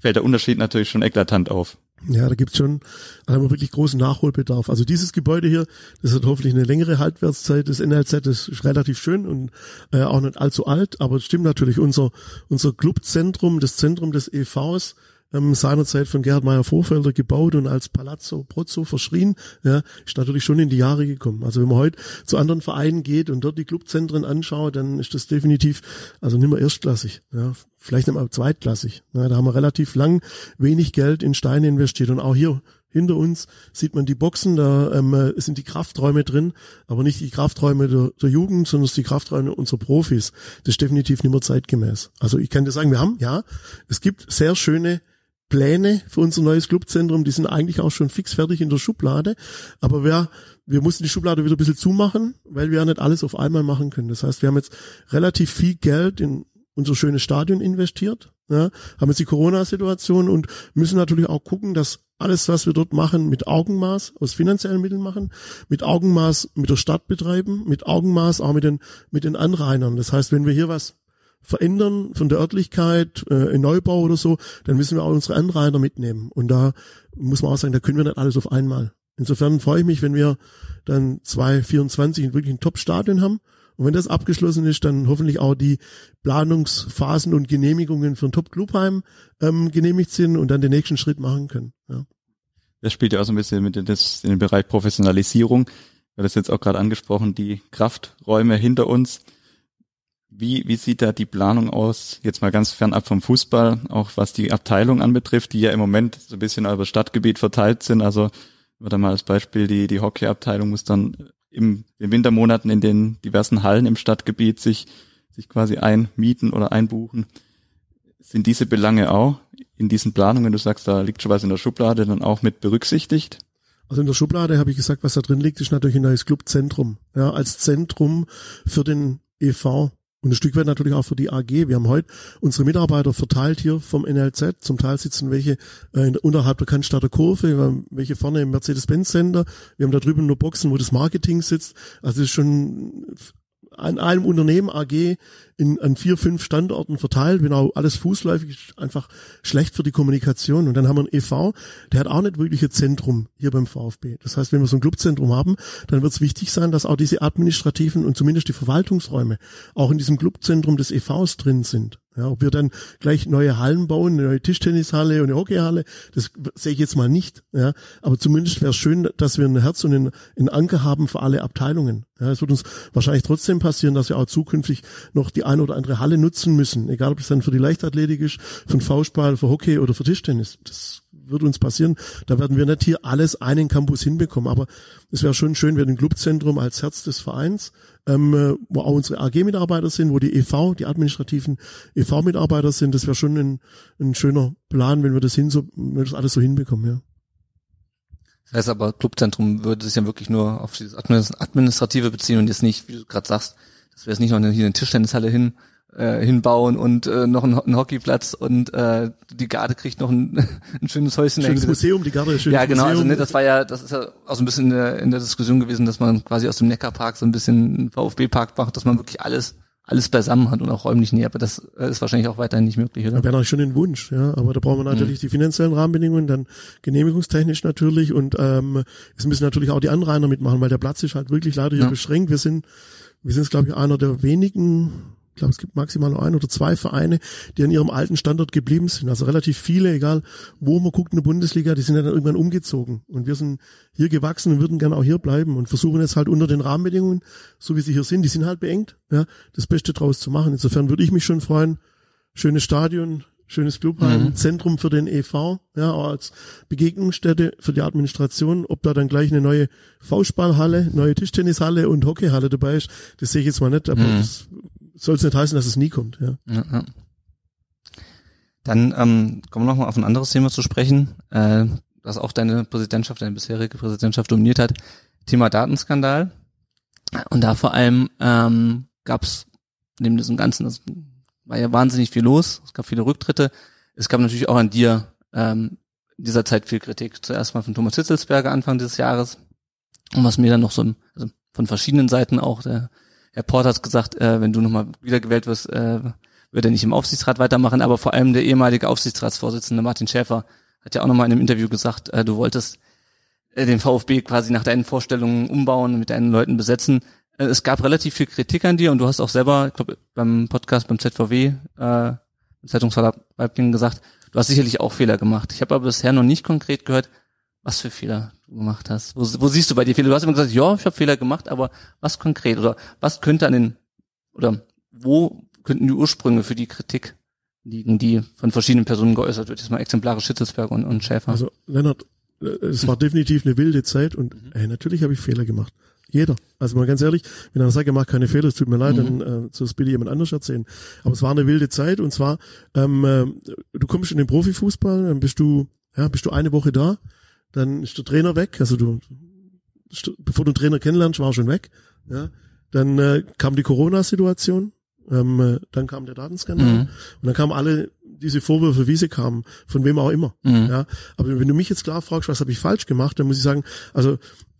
fällt der Unterschied natürlich schon eklatant auf. Ja, da gibt's schon, wir wirklich großen Nachholbedarf. Also dieses Gebäude hier, das hat hoffentlich eine längere Haltwertszeit. Das NLZ das ist relativ schön und äh, auch nicht allzu alt, aber es stimmt natürlich, unser, unser Clubzentrum, das Zentrum des EVs, ähm, seinerzeit von Gerhard Meyer Vorfelder gebaut und als Palazzo Prozzo verschrien, ja, ist natürlich schon in die Jahre gekommen. Also wenn man heute zu anderen Vereinen geht und dort die Clubzentren anschaut, dann ist das definitiv, also nicht mehr erstklassig, ja, vielleicht nicht mal zweitklassig. Ja, da haben wir relativ lang wenig Geld in Steine investiert und auch hier hinter uns sieht man die Boxen, da ähm, äh, sind die Krafträume drin, aber nicht die Krafträume der, der Jugend, sondern die Krafträume unserer Profis. Das ist definitiv nicht mehr zeitgemäß. Also ich kann dir sagen, wir haben, ja, es gibt sehr schöne Pläne für unser neues Clubzentrum, die sind eigentlich auch schon fix fertig in der Schublade, aber wir, wir mussten die Schublade wieder ein bisschen zumachen, weil wir ja nicht alles auf einmal machen können. Das heißt, wir haben jetzt relativ viel Geld in unser schönes Stadion investiert, ja, haben jetzt die Corona-Situation und müssen natürlich auch gucken, dass alles, was wir dort machen, mit Augenmaß aus finanziellen Mitteln machen, mit Augenmaß mit der Stadt betreiben, mit Augenmaß auch mit den, mit den Anrainern. Das heißt, wenn wir hier was verändern von der Örtlichkeit, äh, in Neubau oder so, dann müssen wir auch unsere Anrainer mitnehmen. Und da muss man auch sagen, da können wir nicht alles auf einmal. Insofern freue ich mich, wenn wir dann 2024 wirklich ein Top-Stadion haben und wenn das abgeschlossen ist, dann hoffentlich auch die Planungsphasen und Genehmigungen für ein Top-Clubheim ähm, genehmigt sind und dann den nächsten Schritt machen können. Ja. Das spielt ja auch so ein bisschen mit in, das, in den Bereich Professionalisierung. Wir das jetzt auch gerade angesprochen, die Krafträume hinter uns. Wie, wie sieht da die Planung aus, jetzt mal ganz fernab vom Fußball, auch was die Abteilung anbetrifft, die ja im Moment so ein bisschen über Stadtgebiet verteilt sind. Also, würde mal als Beispiel, die, die Hockeyabteilung muss dann im, in Wintermonaten in den diversen Hallen im Stadtgebiet sich, sich quasi einmieten oder einbuchen. Sind diese Belange auch in diesen Planungen, du sagst, da liegt schon was in der Schublade, dann auch mit berücksichtigt? Also in der Schublade habe ich gesagt, was da drin liegt, ist natürlich ein neues Clubzentrum. Ja, als Zentrum für den EV und ein Stück weit natürlich auch für die AG. Wir haben heute unsere Mitarbeiter verteilt hier vom NLZ. Zum Teil sitzen welche äh, unterhalb der Cannstatter Kurve, welche vorne im Mercedes-Benz-Center. Wir haben da drüben nur Boxen, wo das Marketing sitzt. Also das ist schon an einem Unternehmen AG in, an vier, fünf Standorten verteilt, genau alles fußläufig einfach schlecht für die Kommunikation. Und dann haben wir einen EV, der hat auch nicht wirklich ein Zentrum hier beim VfB. Das heißt, wenn wir so ein Clubzentrum haben, dann wird es wichtig sein, dass auch diese administrativen und zumindest die Verwaltungsräume auch in diesem Clubzentrum des EVs drin sind. Ja, ob wir dann gleich neue Hallen bauen, eine neue Tischtennishalle und eine Hockeyhalle, das sehe ich jetzt mal nicht. Ja, aber zumindest wäre es schön, dass wir ein Herz und einen, einen Anker haben für alle Abteilungen. Ja, es wird uns wahrscheinlich trotzdem passieren, dass wir auch zukünftig noch die eine oder andere Halle nutzen müssen, egal ob es dann für die Leichtathletik ist, für den Faustball, für Hockey oder für Tischtennis. Das wird uns passieren. Da werden wir nicht hier alles einen Campus hinbekommen, aber es wäre schon schön, wir ein Clubzentrum als Herz des Vereins, ähm, äh, wo auch unsere AG-Mitarbeiter sind, wo die EV, die administrativen EV-Mitarbeiter sind. Das wäre schon ein, ein schöner Plan, wenn wir das hin so, wenn wir das alles so hinbekommen, ja. Das heißt aber, Clubzentrum würde sich ja wirklich nur auf dieses Administrative beziehen und jetzt nicht, wie du gerade sagst, dass wir jetzt nicht noch hier eine Tischtennishalle hin äh, hinbauen und äh, noch ein, ein Hockeyplatz und äh, die Garde kriegt noch ein, ein schönes Häuschen. Schönes Museum, die Garde, schönes Ja, genau, Museum. also ne, das war ja, das ist ja auch so ein bisschen in der, in der Diskussion gewesen, dass man quasi aus dem Neckarpark so ein bisschen VfB-Park macht, dass man wirklich alles alles beisammen hat und auch räumlich näher, aber das äh, ist wahrscheinlich auch weiterhin nicht möglich, oder? Da wäre natürlich schon ein Wunsch, ja. Aber da brauchen wir natürlich mhm. die finanziellen Rahmenbedingungen, dann genehmigungstechnisch natürlich und ähm, es müssen natürlich auch die Anrainer mitmachen, weil der Platz ist halt wirklich leider hier ja. beschränkt. Wir sind, wir sind, glaube ich, einer der wenigen glaube, es gibt maximal noch ein oder zwei Vereine, die an ihrem alten Standort geblieben sind. Also relativ viele, egal wo man guckt in der Bundesliga, die sind ja dann irgendwann umgezogen. Und wir sind hier gewachsen und würden gerne auch hier bleiben und versuchen jetzt halt unter den Rahmenbedingungen, so wie sie hier sind, die sind halt beengt, ja, das Beste draus zu machen. Insofern würde ich mich schon freuen. Schönes Stadion, schönes Clubheim, mhm. Zentrum für den EV, ja, auch als Begegnungsstätte für die Administration. Ob da dann gleich eine neue Faustballhalle, neue Tischtennishalle und Hockeyhalle dabei ist, das sehe ich jetzt mal nicht, aber mhm. das soll es nicht heißen, dass es nie kommt. Ja. ja, ja. Dann ähm, kommen wir noch mal auf ein anderes Thema zu sprechen, äh, das auch deine Präsidentschaft, deine bisherige Präsidentschaft dominiert hat. Thema Datenskandal. Und da vor allem ähm, gab es neben diesem Ganzen, das war ja wahnsinnig viel los, es gab viele Rücktritte. Es gab natürlich auch an dir ähm, in dieser Zeit viel Kritik. Zuerst mal von Thomas Hitzelsberger Anfang dieses Jahres. Und was mir dann noch so also von verschiedenen Seiten auch der Herr Port hat gesagt, äh, wenn du nochmal wiedergewählt wirst, äh, würde er nicht im Aufsichtsrat weitermachen, aber vor allem der ehemalige Aufsichtsratsvorsitzende Martin Schäfer hat ja auch nochmal in einem Interview gesagt, äh, du wolltest äh, den VfB quasi nach deinen Vorstellungen umbauen, mit deinen Leuten besetzen. Äh, es gab relativ viel Kritik an dir und du hast auch selber, ich glaube, beim Podcast beim ZVW, äh, Zeitungsverlag gesagt, du hast sicherlich auch Fehler gemacht. Ich habe aber bisher noch nicht konkret gehört, was für Fehler du gemacht hast. Wo, wo siehst du bei dir Fehler? Du hast immer gesagt, ja, ich habe Fehler gemacht, aber was konkret oder was könnte an den oder wo könnten die Ursprünge für die Kritik liegen, die von verschiedenen Personen geäußert wird? Jetzt mal exemplarisch Schitzelsberg und, und Schäfer. Also Lennart, äh, es war definitiv eine wilde Zeit und ey, natürlich habe ich Fehler gemacht. Jeder. Also mal ganz ehrlich, wenn einer sagt, er macht keine Fehler, es tut mir leid, dann äh, soll es bitte jemand anders erzählen. Aber es war eine wilde Zeit und zwar, ähm, äh, du kommst in den Profifußball, dann bist du, ja, bist du eine Woche da, dann ist der Trainer weg, also du, bevor du den Trainer kennenlernst, war er schon weg, ja. Dann äh, kam die Corona-Situation, ähm, äh, dann kam der Datenskandal Mhm. und dann kamen alle diese Vorwürfe, wie sie kamen, von wem auch immer. Mhm. Ja, aber wenn du mich jetzt klar fragst, was habe ich falsch gemacht, dann muss ich sagen, also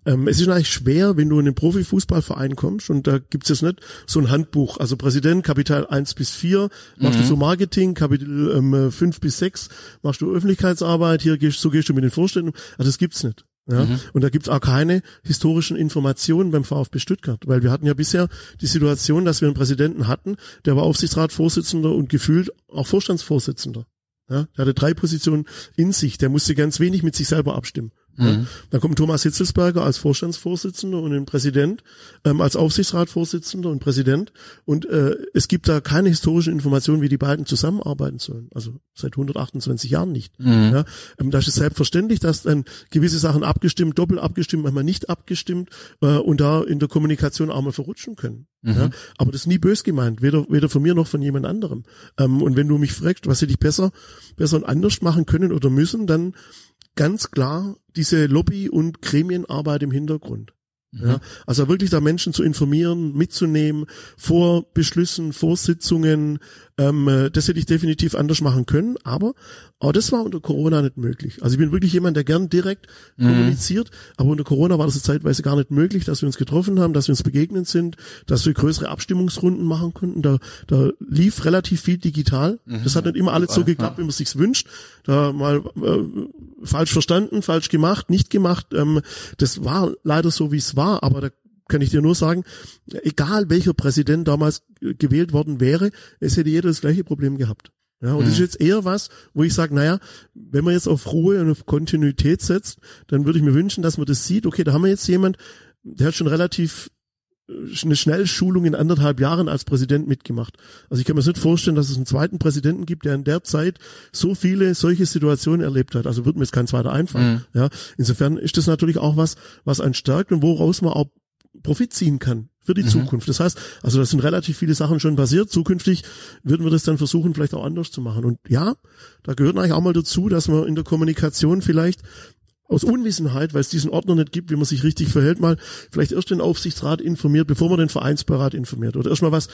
ähm, es ist eigentlich schwer, wenn du in einen Profifußballverein kommst und da gibt's jetzt nicht so ein Handbuch, also Präsident, Kapital 1 bis 4, machst du so Marketing, Kapitel ähm, 5 bis 6, machst du Öffentlichkeitsarbeit, hier gehst, so gehst du mit den Vorständen, also das gibt's nicht. Ja, und da gibt's auch keine historischen Informationen beim VfB Stuttgart, weil wir hatten ja bisher die Situation, dass wir einen Präsidenten hatten, der war Aufsichtsratsvorsitzender und gefühlt auch Vorstandsvorsitzender. Ja, der hatte drei Positionen in sich, der musste ganz wenig mit sich selber abstimmen. Ja. Dann kommt Thomas Hitzelsberger als Vorstandsvorsitzender und ein Präsident, ähm, als Aufsichtsratsvorsitzender und Präsident. Und äh, es gibt da keine historischen Informationen, wie die beiden zusammenarbeiten sollen. Also seit 128 Jahren nicht. Ja, ähm, da ist es selbstverständlich, dass dann gewisse Sachen abgestimmt, doppelt abgestimmt, manchmal nicht abgestimmt äh, und da in der Kommunikation auch mal verrutschen können. Ja, aber das ist nie bös gemeint, weder, weder von mir noch von jemand anderem. Ähm, und wenn du mich fragst, was hätte ich besser, besser und anders machen können oder müssen, dann ganz klar diese Lobby- und Gremienarbeit im Hintergrund. Ja, also wirklich da Menschen zu informieren, mitzunehmen, vor Beschlüssen, vor Sitzungen, ähm, äh, das hätte ich definitiv anders machen können, aber auch das war unter Corona nicht möglich. Also ich bin wirklich jemand, der gern direkt kommuniziert, aber unter Corona war das zeitweise gar nicht möglich, dass wir uns getroffen haben, dass wir uns begegnet sind, dass wir größere Abstimmungsrunden machen konnten. Da, da lief relativ viel digital. Das hat nicht immer alles so geklappt, wie man sich's wünscht. Da mal äh, falsch verstanden, falsch gemacht, nicht gemacht. Ähm, das war leider so, wie es war, aber da kann ich dir nur sagen, egal welcher Präsident damals äh, gewählt worden wäre, es hätte jeder das gleiche Problem gehabt. Ja, und das ist jetzt eher was, wo ich sage, naja, wenn man jetzt auf Ruhe und auf Kontinuität setzt, dann würde ich mir wünschen, dass man das sieht, okay, da haben wir jetzt jemand, der hat schon relativ äh, eine Schnellschulung in anderthalb Jahren als Präsident mitgemacht. Also ich kann mir nicht vorstellen, dass es einen zweiten Präsidenten gibt, der in der Zeit so viele solche Situationen erlebt hat. Also wird mir jetzt kein zweiter einfallen. Ja, insofern ist das natürlich auch was, was einen stärkt und woraus man auch Profit ziehen kann für die Zukunft. Das heißt, also das sind relativ viele Sachen schon passiert. Zukünftig würden wir das dann versuchen, vielleicht auch anders zu machen. Und ja, da gehört eigentlich auch mal dazu, dass man in der Kommunikation vielleicht aus Unwissenheit, weil es diesen Ordner nicht gibt, wie man sich richtig verhält, mal vielleicht erst den Aufsichtsrat informiert, bevor man den Vereinsbeirat informiert. Oder erstmal was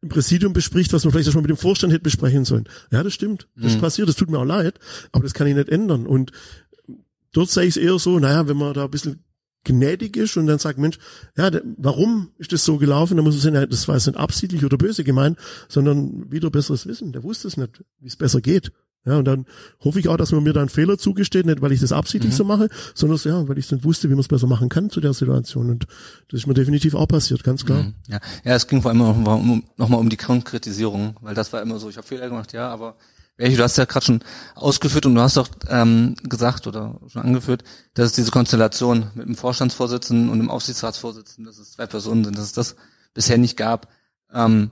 im Präsidium bespricht, was man vielleicht erstmal mit dem Vorstand hätte besprechen sollen. Ja, das stimmt. Das ist passiert, das tut mir auch leid, aber das kann ich nicht ändern. Und dort sehe ich es eher so, naja, wenn man da ein bisschen gnädig ist und dann sagt, Mensch, ja, warum ist das so gelaufen? Da muss man sagen, ja, das war jetzt nicht absichtlich oder böse gemeint, sondern wieder besseres Wissen. Der wusste es nicht, wie es besser geht. Ja, und dann hoffe ich auch, dass man mir da einen Fehler zugesteht, nicht weil ich das absichtlich so mache, sondern so, ja, weil ich es nicht wusste, wie man es besser machen kann zu der Situation. Und das ist mir definitiv auch passiert, ganz klar. Mhm. Ja, ja, es ging vor allem nochmal um, noch mal um die Konkretisierung, weil das war immer so, ich habe Fehler gemacht, ja, aber welche, du hast ja gerade schon ausgeführt und du hast doch ähm, gesagt oder schon angeführt, dass es diese Konstellation mit dem Vorstandsvorsitzenden und dem Aufsichtsratsvorsitzenden, dass es zwei Personen sind, dass es das bisher nicht gab. Ähm,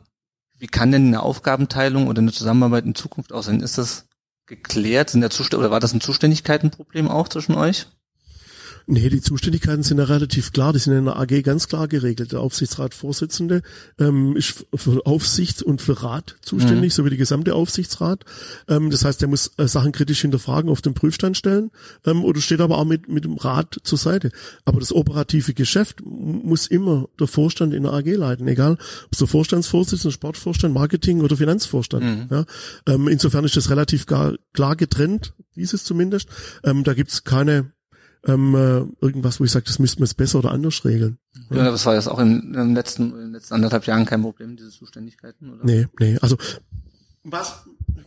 wie kann denn eine Aufgabenteilung oder eine Zusammenarbeit in Zukunft aussehen? Ist das geklärt? Sind der Zustand oder war das ein Zuständigkeitenproblem auch zwischen euch? Nee, die Zuständigkeiten sind ja relativ klar, die sind in der AG ganz klar geregelt. Der Aufsichtsratsvorsitzende ähm, ist für Aufsicht und für Rat zuständig, sowie die gesamte Aufsichtsrat. Ähm, das heißt, er muss äh, Sachen kritisch hinterfragen, auf den Prüfstand stellen ähm, oder steht aber auch mit, mit dem Rat zur Seite. Aber das operative Geschäft muss immer der Vorstand in der AG leiten, egal ob es der Vorstandsvorsitzende, Sportvorstand, Marketing oder Finanzvorstand. Ja? Ähm, insofern ist das relativ gar, klar getrennt, dieses zumindest. Ähm, da gibt's keine ähm, äh, irgendwas, wo ich sage, das müssten wir jetzt besser oder anders regeln. Ja, das war jetzt auch in, in den letzten, in den letzten anderthalb Jahren kein Problem, diese Zuständigkeiten, oder? Nee, nee, also was,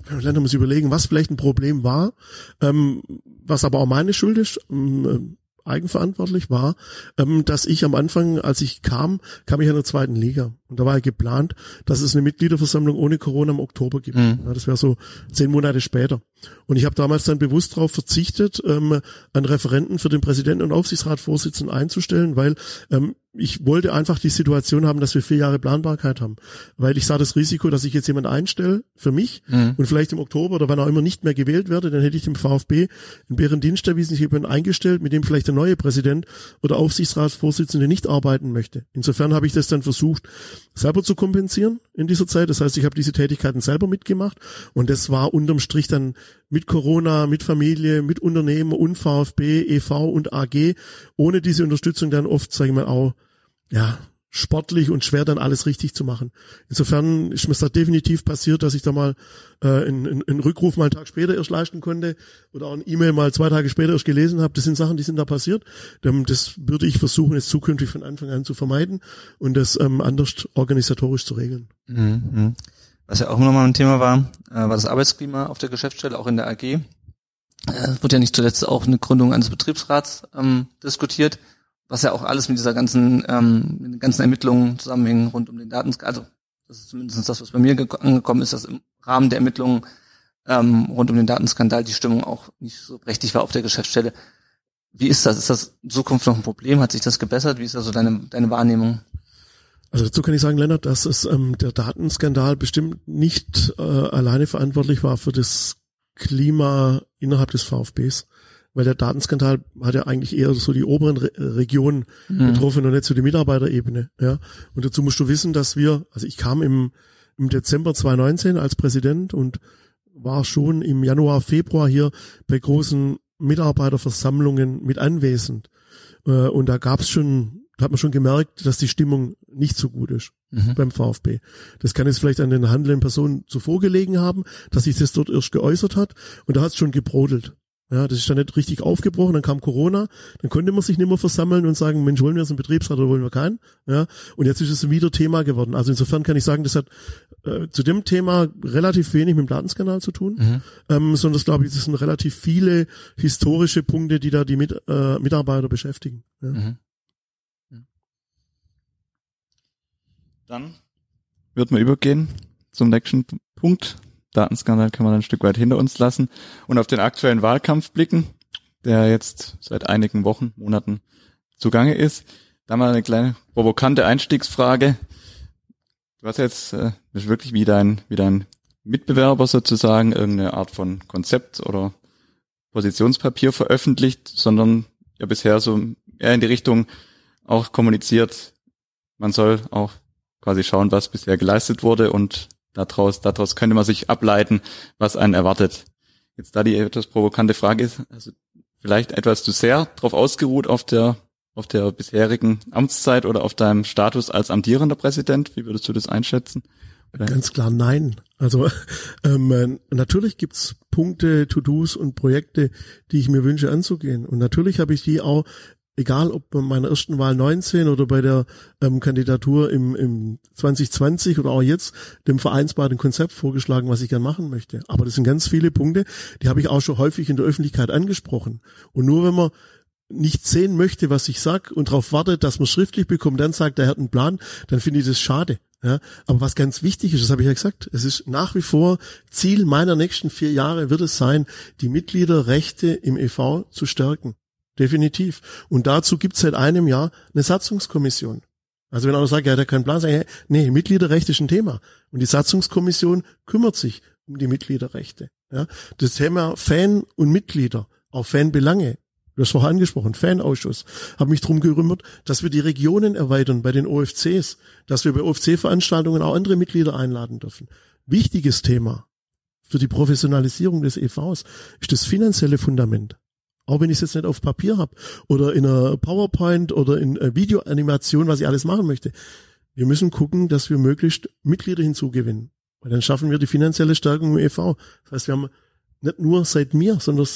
Länder muss überlegen, was vielleicht ein Problem war, ähm, was aber auch meine Schuld ist, ähm, eigenverantwortlich war, ähm, dass ich am Anfang, als ich kam, kam ich in der zweiten Liga. Und da war ja geplant, dass es eine Mitgliederversammlung ohne Corona im Oktober gibt. Mhm. Ja, das wäre so zehn Monate später. Und ich habe damals dann bewusst darauf verzichtet, ähm, einen Referenten für den Präsidenten und Aufsichtsratsvorsitzenden einzustellen, weil ähm, ich wollte einfach die Situation haben, dass wir vier Jahre Planbarkeit haben. Weil ich sah das Risiko, dass ich jetzt jemand einstelle für mich Mhm. und vielleicht im Oktober oder wann auch immer nicht mehr gewählt werde, dann hätte ich dem VfB einen Bärendienst erwiesen, ich jemanden eingestellt, mit dem vielleicht der neue Präsident oder Aufsichtsratsvorsitzende nicht arbeiten möchte. Insofern habe ich das dann versucht, selber zu kompensieren in dieser Zeit. Das heißt, ich habe diese Tätigkeiten selber mitgemacht und das war unterm Strich dann mit Corona, mit Familie, mit Unternehmen und VfB, EV und AG, ohne diese Unterstützung dann oft, sage ich mal, auch ja, sportlich und schwer dann alles richtig zu machen. Insofern ist mir da definitiv passiert, dass ich da mal äh, einen, einen einen Rückruf mal einen Tag später erst leisten konnte oder auch ein E-Mail mal zwei Tage später erst gelesen habe. Das sind Sachen, die sind da passiert. Ähm, Das würde ich versuchen, jetzt zukünftig von Anfang an zu vermeiden und das ähm, anders organisatorisch zu regeln. Mhm. mhm. Was ja auch nochmal ein Thema war, äh, war das Arbeitsklima auf der Geschäftsstelle, auch in der AG. Äh, Es wurde ja nicht zuletzt auch eine Gründung eines Betriebsrats ähm, diskutiert, was ja auch alles mit dieser ganzen, ähm, mit den ganzen Ermittlungen zusammenhängen rund um den Daten. Also das ist zumindest das, was bei mir ge- angekommen ist, dass im Rahmen der Ermittlungen ähm, rund um den Datenskandal die Stimmung auch nicht so prächtig war auf der Geschäftsstelle. Wie ist das? Ist das in Zukunft noch ein Problem? Hat sich das gebessert? Wie ist da so deine, deine Wahrnehmung? Also dazu kann ich sagen, Lennart, dass es ähm, der Datenskandal bestimmt nicht äh, alleine verantwortlich war für das Klima innerhalb des VfBs, weil der Datenskandal hat ja eigentlich eher so die oberen Re Regionen betroffen und nicht so die Mitarbeiterebene. Ja. Und dazu musst du wissen, dass wir, also ich kam im, im Dezember 2019 als Präsident und war schon im Januar, Februar hier bei großen Mitarbeiterversammlungen mit anwesend. Äh, und da gab es schon, da hat man schon gemerkt, dass die Stimmung nicht so gut ist Mhm. beim VfB. Das kann jetzt vielleicht an den handelnden Personen zuvor gelegen haben, dass sich das dort erst geäußert hat und da hat es schon gebrodelt. Ja, das ist dann nicht richtig aufgebrochen, dann kam Corona, dann konnte man sich nicht mehr versammeln und sagen, Mensch, wollen wir jetzt einen Betriebsrat oder wollen wir keinen? Ja, und jetzt ist es wieder Thema geworden. Also insofern kann ich sagen, das hat äh, zu dem Thema relativ wenig mit dem Datenskandal zu tun, Mhm. ähm, sondern das glaube ich, das sind relativ viele historische Punkte, die da die Mit, äh, Mitarbeiter beschäftigen. Ja. Mhm. Dann wird man übergehen zum nächsten Punkt. Datenskandal kann man ein Stück weit hinter uns lassen und auf den aktuellen Wahlkampf blicken, der jetzt seit einigen Wochen, Monaten zugange ist. Da mal eine kleine provokante Einstiegsfrage. Du hast jetzt äh, wirklich wie dein, wie dein Mitbewerber sozusagen irgendeine Art von Konzept oder Positionspapier veröffentlicht, sondern ja bisher so eher in die Richtung auch kommuniziert, man soll auch quasi schauen, was bisher geleistet wurde und daraus, daraus könnte man sich ableiten, was einen erwartet. Jetzt da die etwas provokante Frage ist, also vielleicht etwas zu sehr drauf ausgeruht auf der auf der bisherigen Amtszeit oder auf deinem Status als amtierender Präsident? Wie würdest du das einschätzen? Ganz klar nein. Also ähm, äh, natürlich gibt's Punkte, To-Dos und Projekte, die ich mir wünsche anzugehen. Und natürlich habe ich die auch, egal ob bei meiner ersten Wahl 19 oder bei der ähm, Kandidatur im, im 2020 oder auch jetzt, dem vereinbarten Konzept vorgeschlagen, was ich gern machen möchte. Aber das sind ganz viele Punkte, die habe ich auch schon häufig in der Öffentlichkeit angesprochen. Und nur wenn man nicht sehen möchte, was ich sag und darauf wartet, dass man schriftlich bekommt, dann sagt, er hat einen Plan, dann finde ich das schade. Ja, aber was ganz wichtig ist, das habe ich ja gesagt, es ist nach wie vor Ziel meiner nächsten vier Jahre wird es sein, die Mitgliederrechte im EV zu stärken. Definitiv. Und dazu gibt es seit einem Jahr eine Satzungskommission. Also wenn einer sagt, er hat ja keinen Plan, sage ich, nee, Mitgliederrecht ist ein Thema. Und die Satzungskommission kümmert sich um die Mitgliederrechte. Ja, das Thema Fan und Mitglieder, auch Fanbelange, du hast vorher angesprochen, Fanausschuss, habe mich drum gerümmert, dass wir die Regionen erweitern bei den OFCs, dass wir bei OFC-Veranstaltungen auch andere Mitglieder einladen dürfen. Wichtiges Thema für die Professionalisierung des EVs ist das finanzielle Fundament. Auch wenn ich es jetzt nicht auf Papier habe oder in einer PowerPoint oder in einer Videoanimation, was ich alles machen möchte. Wir müssen gucken, dass wir möglichst Mitglieder hinzugewinnen. Weil dann schaffen wir die finanzielle Stärkung im EV. Das heißt, wir haben nicht nur seit mir, sondern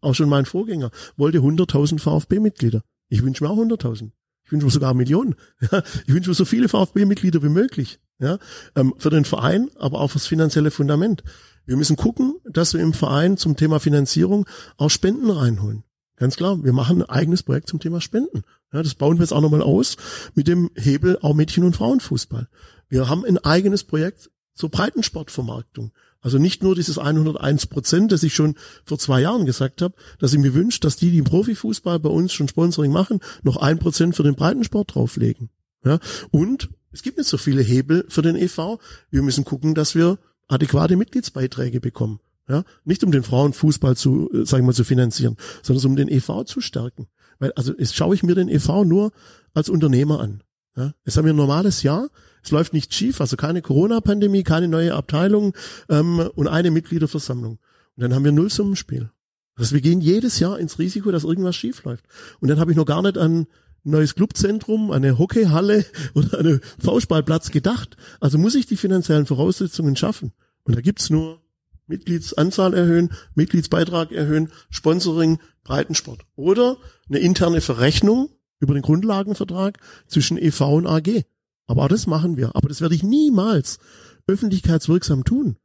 auch schon mein Vorgänger wollte 100.000 VfB-Mitglieder. Ich wünsche mir auch 100.000. Ich wünsche mir sogar Millionen. Ich wünsche mir so viele VfB-Mitglieder wie möglich. Ja, ähm, für den Verein, aber auch fürs finanzielle Fundament. Wir müssen gucken, dass wir im Verein zum Thema Finanzierung auch Spenden reinholen. Ganz klar, wir machen ein eigenes Projekt zum Thema Spenden. Ja, das bauen wir jetzt auch nochmal aus mit dem Hebel auch Mädchen- und Frauenfußball. Wir haben ein eigenes Projekt zur Breitensportvermarktung. Also nicht nur dieses 101 Prozent, das ich schon vor zwei Jahren gesagt habe, dass ich mir wünsche, dass die, die im Profifußball bei uns schon Sponsoring machen, noch ein Prozent für den Breitensport drauflegen. Ja, und es gibt nicht so viele Hebel für den EV. Wir müssen gucken, dass wir adäquate Mitgliedsbeiträge bekommen. Ja, nicht um den Frauenfußball zu, äh, sagen wir mal, zu finanzieren, sondern um den EV zu stärken. Weil, also, jetzt schaue ich mir den EV nur als Unternehmer an. Ja, jetzt haben wir ein normales Jahr. Es läuft nicht schief, also keine Corona-Pandemie, keine neue Abteilung ähm, und eine Mitgliederversammlung. Und dann haben wir Nullsummenspiel. Also wir gehen jedes Jahr ins Risiko, dass irgendwas schief läuft. Und dann habe ich noch gar nicht an neues Clubzentrum, eine Hockeyhalle oder einen Faustballplatz gedacht. Also muss ich die finanziellen Voraussetzungen schaffen. Und da gibt's nur Mitgliedsanzahl erhöhen, Mitgliedsbeitrag erhöhen, Sponsoring, Breitensport. Oder eine interne Verrechnung über den Grundlagenvertrag zwischen EV und AG. Aber auch das machen wir. Aber das werde ich niemals öffentlichkeitswirksam tun.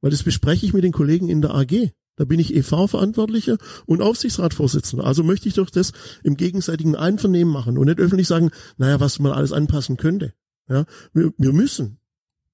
Weil das bespreche ich mit den Kollegen in der AG. Da bin ich EV-Verantwortlicher und Aufsichtsratsvorsitzender. Also möchte ich doch das im gegenseitigen Einvernehmen machen und nicht öffentlich sagen, naja, was man alles anpassen könnte. Ja, wir, wir müssen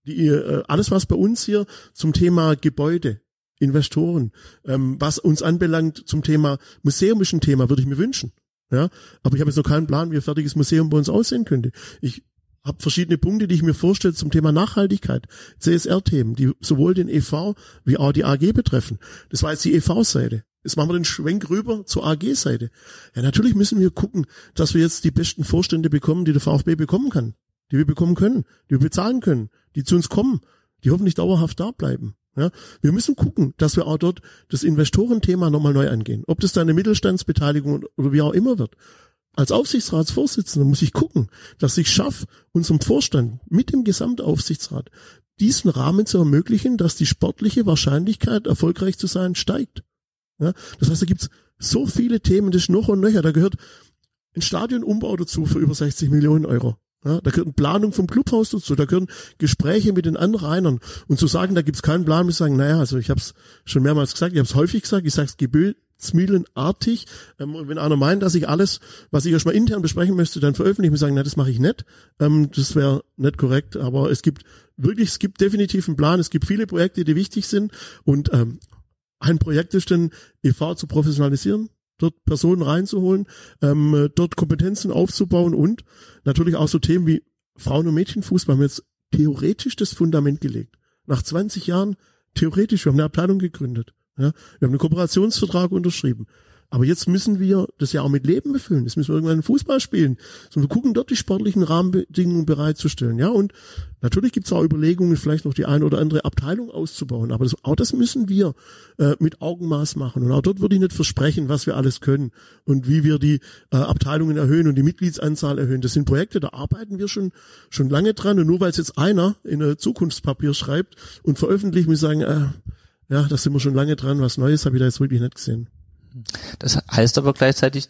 die, äh, alles, was bei uns hier zum Thema Gebäude, Investoren, ähm, was uns anbelangt zum Thema museumischen Thema, würde ich mir wünschen. Ja, aber ich habe jetzt noch keinen Plan, wie ein fertiges Museum bei uns aussehen könnte. Ich habe verschiedene Punkte, die ich mir vorstelle zum Thema Nachhaltigkeit, CSR-Themen, die sowohl den EV wie auch die AG betreffen. Das war jetzt die EV-Seite. Jetzt machen wir den Schwenk rüber zur AG-Seite. Ja, natürlich müssen wir gucken, dass wir jetzt die besten Vorstände bekommen, die der VfB bekommen kann, die wir bekommen können, die wir bezahlen können, die zu uns kommen, die hoffentlich dauerhaft da bleiben. Ja, wir müssen gucken, dass wir auch dort das Investorenthema nochmal neu angehen. Ob das dann eine Mittelstandsbeteiligung oder wie auch immer wird. Als Aufsichtsratsvorsitzender muss ich gucken, dass ich schaffe, unserem Vorstand mit dem Gesamtaufsichtsrat diesen Rahmen zu ermöglichen, dass die sportliche Wahrscheinlichkeit, erfolgreich zu sein, steigt. Ja, das heißt, da gibt's so viele Themen, das ist noch und nöcher. Da gehört ein Stadionumbau dazu für über 60 Millionen Euro. Ja, da gehört Planung vom Clubhaus dazu, da gehören Gespräche mit den Anrainern. Und zu sagen, da gibt's keinen Plan, muss sagen, naja, also ich habe es schon mehrmals gesagt, ich habe es häufig gesagt, ich sage es gebetsmühlenartig. Ähm, und wenn einer meint, dass ich alles, was ich erstmal intern besprechen möchte, dann veröffentlichen, muss sagen, na, das mache ich nicht. Ähm, das wäre nicht korrekt, aber es gibt wirklich, es gibt definitiv einen Plan, es gibt viele Projekte, die wichtig sind. Und ähm, ein Projekt ist dann, EV zu professionalisieren, dort Personen reinzuholen, ähm, dort Kompetenzen aufzubauen und natürlich auch so Themen wie Frauen- und Mädchenfußball haben jetzt theoretisch das Fundament gelegt. Nach 20 Jahren theoretisch, wir haben eine Abteilung gegründet. Ja, wir haben einen Kooperationsvertrag unterschrieben. Aber jetzt müssen wir das ja auch mit Leben befüllen. Jetzt müssen wir irgendwann Fußball spielen. So, wir gucken dort die sportlichen Rahmenbedingungen bereitzustellen. Ja, und natürlich gibt es auch Überlegungen, vielleicht noch die eine oder andere Abteilung auszubauen. Aber das, auch das müssen wir äh, mit Augenmaß machen. Und auch dort würde ich nicht versprechen, was wir alles können und wie wir die äh, Abteilungen erhöhen und die Mitgliedsanzahl erhöhen. Das sind Projekte, da arbeiten wir schon schon lange dran. Und nur weil es jetzt einer in ein Zukunftspapier schreibt und veröffentlicht, muss ich sagen, äh, ja, da sind wir schon lange dran. Was Neues habe ich da jetzt wirklich nicht gesehen. Das heißt aber gleichzeitig,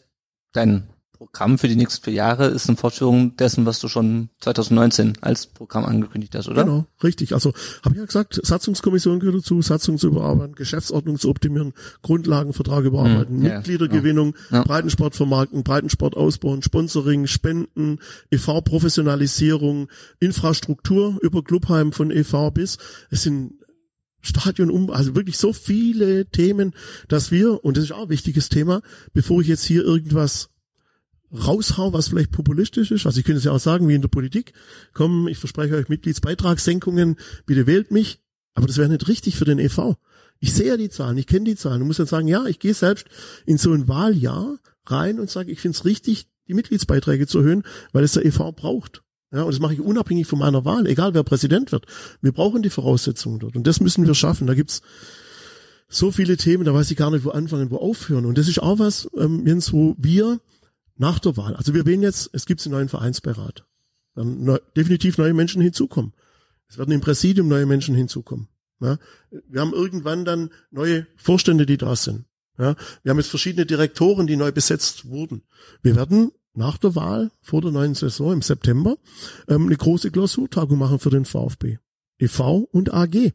dein Programm für die nächsten vier Jahre ist eine Fortführung dessen, was du schon 2019 als Programm angekündigt hast, oder? Genau, richtig. Also habe ich ja gesagt, Satzungskommission gehört dazu, Satzung zu überarbeiten, Geschäftsordnung zu optimieren, Grundlagenvertrag überarbeiten, Hm, ja, Mitgliedergewinnung, ja. Breitensport vermarkten, Breitensport ausbauen, Sponsoring, Spenden, EV-Professionalisierung, Infrastruktur über Clubheim von EV bis, es sind Stadion um, also wirklich so viele Themen, dass wir, und das ist auch ein wichtiges Thema, bevor ich jetzt hier irgendwas raushau, was vielleicht populistisch ist, also ich könnte es ja auch sagen, wie in der Politik, komm, ich verspreche euch Mitgliedsbeitragssenkungen, bitte wählt mich, aber das wäre nicht richtig für den EV. Ich sehe ja die Zahlen, ich kenne die Zahlen und muss dann sagen, ja, ich gehe selbst in so ein Wahljahr rein und sage, ich finde es richtig, die Mitgliedsbeiträge zu erhöhen, weil es der EV braucht. Ja, und das mache ich unabhängig von meiner Wahl, egal wer Präsident wird. Wir brauchen die Voraussetzungen dort und das müssen wir schaffen. Da gibt's so viele Themen, da weiß ich gar nicht, wo anfangen, wo aufhören. Und das ist auch was, ähm, Jens, wo wir nach der Wahl, also wir wählen jetzt, es gibt einen neuen Vereinsbeirat, dann neu, definitiv neue Menschen hinzukommen. Es werden im Präsidium neue Menschen hinzukommen. Ja, wir haben irgendwann dann neue Vorstände, die da sind. Ja, wir haben jetzt verschiedene Direktoren, die neu besetzt wurden. Wir werden nach der Wahl, vor der neuen Saison im September, ähm, eine große Klausurtagung machen für den VfB. e.V. und AG.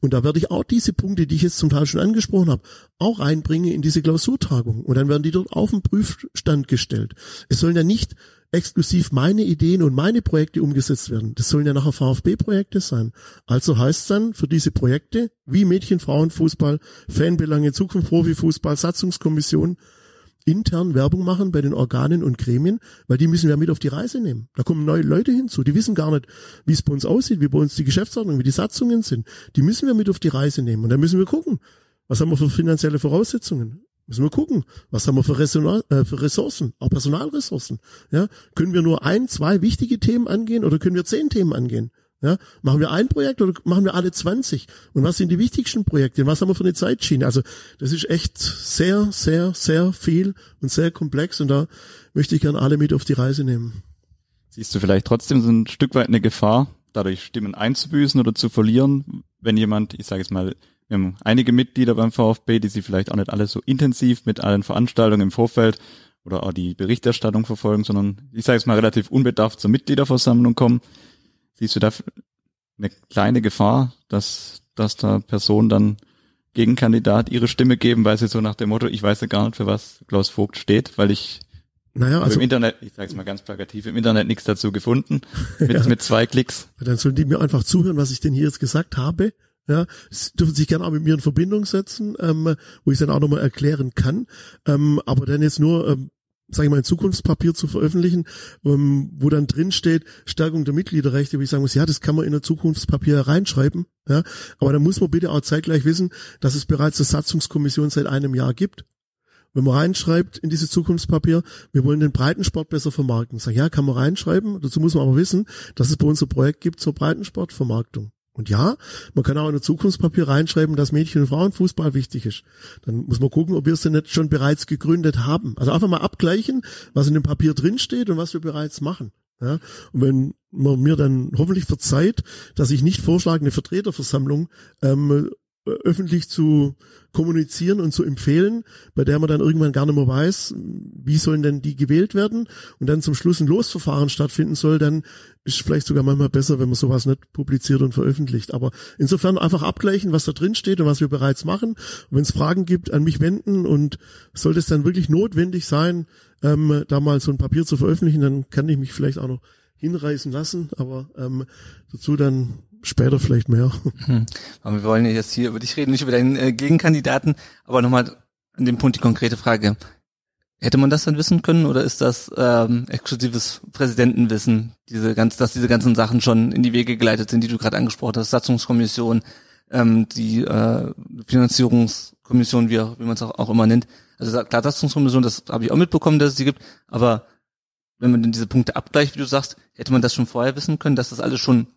Und da werde ich auch diese Punkte, die ich jetzt zum Teil schon angesprochen habe, auch reinbringen in diese Klausurtagung. Und dann werden die dort auf den Prüfstand gestellt. Es sollen ja nicht exklusiv meine Ideen und meine Projekte umgesetzt werden. Das sollen ja nachher VfB-Projekte sein. Also heißt es dann für diese Projekte wie Mädchen, Frauen, Fußball, Fanbelange, Zukunft, Profifußball, Satzungskommission, intern Werbung machen bei den Organen und Gremien, weil die müssen wir mit auf die Reise nehmen. Da kommen neue Leute hinzu, die wissen gar nicht, wie es bei uns aussieht, wie bei uns die Geschäftsordnung, wie die Satzungen sind. Die müssen wir mit auf die Reise nehmen und dann müssen wir gucken, was haben wir für finanzielle Voraussetzungen? Müssen wir gucken, was haben wir für, Resona äh, für Ressourcen, auch Personalressourcen. Ja, können wir nur ein, zwei wichtige Themen angehen oder können wir zehn Themen angehen? Ja, machen wir ein Projekt oder machen wir alle 20? Und was sind die wichtigsten Projekte? Was haben wir für eine Zeitschiene? Also das ist echt sehr, sehr, sehr viel und sehr komplex und da möchte ich gerne alle mit auf die Reise nehmen. Siehst du vielleicht trotzdem so ein Stück weit eine Gefahr, dadurch Stimmen einzubüßen oder zu verlieren, wenn jemand, ich sage jetzt mal, wir haben einige Mitglieder beim VfB, die sie vielleicht auch nicht alle so intensiv mit allen Veranstaltungen im Vorfeld oder auch die Berichterstattung verfolgen, sondern ich sage jetzt mal relativ unbedarft zur Mitgliederversammlung kommen Siehst du da eine kleine Gefahr, dass, dass da Personen dann Gegenkandidat ihre Stimme geben, weil sie so nach dem Motto, ich weiß ja gar nicht, für was Klaus Vogt steht, weil ich naja, also im Internet, ich sage es mal ganz plakativ, im Internet nichts dazu gefunden, mit, ja. mit zwei Klicks. Dann sollen die mir einfach zuhören, was ich denn hier jetzt gesagt habe. Ja, Sie dürfen sich gerne auch mit mir in Verbindung setzen, ähm, wo ich dann auch nochmal erklären kann. Ähm, aber dann jetzt nur ähm, sage ich mal, ein Zukunftspapier zu veröffentlichen, ähm, wo dann drin steht, Stärkung der Mitgliederrechte, wo ich sagen muss, ja, das kann man in ein Zukunftspapier reinschreiben, ja, aber dann muss man bitte auch zeitgleich wissen, dass es bereits eine Satzungskommission seit einem Jahr gibt. Wenn man reinschreibt in dieses Zukunftspapier, wir wollen den Breitensport besser vermarkten. Sag, ja, kann man reinschreiben. Dazu muss man aber wissen, dass es bei uns ein Projekt gibt zur Breitensportvermarktung. Und ja, man kann auch in ein Zukunftspapier reinschreiben, dass Mädchen- und Frauenfußball wichtig ist. Dann muss man gucken, ob wir es denn nicht schon bereits gegründet haben. Also einfach mal abgleichen, was in dem Papier drinsteht und was wir bereits machen. Ja, und wenn man mir dann hoffentlich verzeiht, dass ich nicht vorschlage, eine Vertreterversammlung ähm, öffentlich zu kommunizieren und zu empfehlen, bei der man dann irgendwann gar nicht mehr weiß, wie sollen denn die gewählt werden und dann zum Schluss ein Losverfahren stattfinden soll, dann ist vielleicht sogar manchmal besser, wenn man sowas nicht publiziert und veröffentlicht. Aber insofern einfach abgleichen, was da drin steht und was wir bereits machen. wenn es Fragen gibt, an mich wenden und sollte es dann wirklich notwendig sein, ähm, da mal so ein Papier zu veröffentlichen, dann kann ich mich vielleicht auch noch hinreißen lassen, aber ähm, dazu dann später vielleicht mehr. Hm. Aber wir wollen jetzt hier über dich reden, nicht über deinen äh, Gegenkandidaten, aber nochmal an dem Punkt die konkrete Frage. Hätte man das dann wissen können oder ist das ähm, exklusives Präsidentenwissen, diese ganz, dass diese ganzen Sachen schon in die Wege geleitet sind, die du gerade angesprochen hast, Satzungskommission, ähm, die äh, Finanzierungskommission, wie, auch, wie man es auch, auch immer nennt. Also klar, Satzungskommission, das habe ich auch mitbekommen, dass es sie gibt, aber wenn man denn diese Punkte abgleicht, wie du sagst, hätte man das schon vorher wissen können, dass das alles schon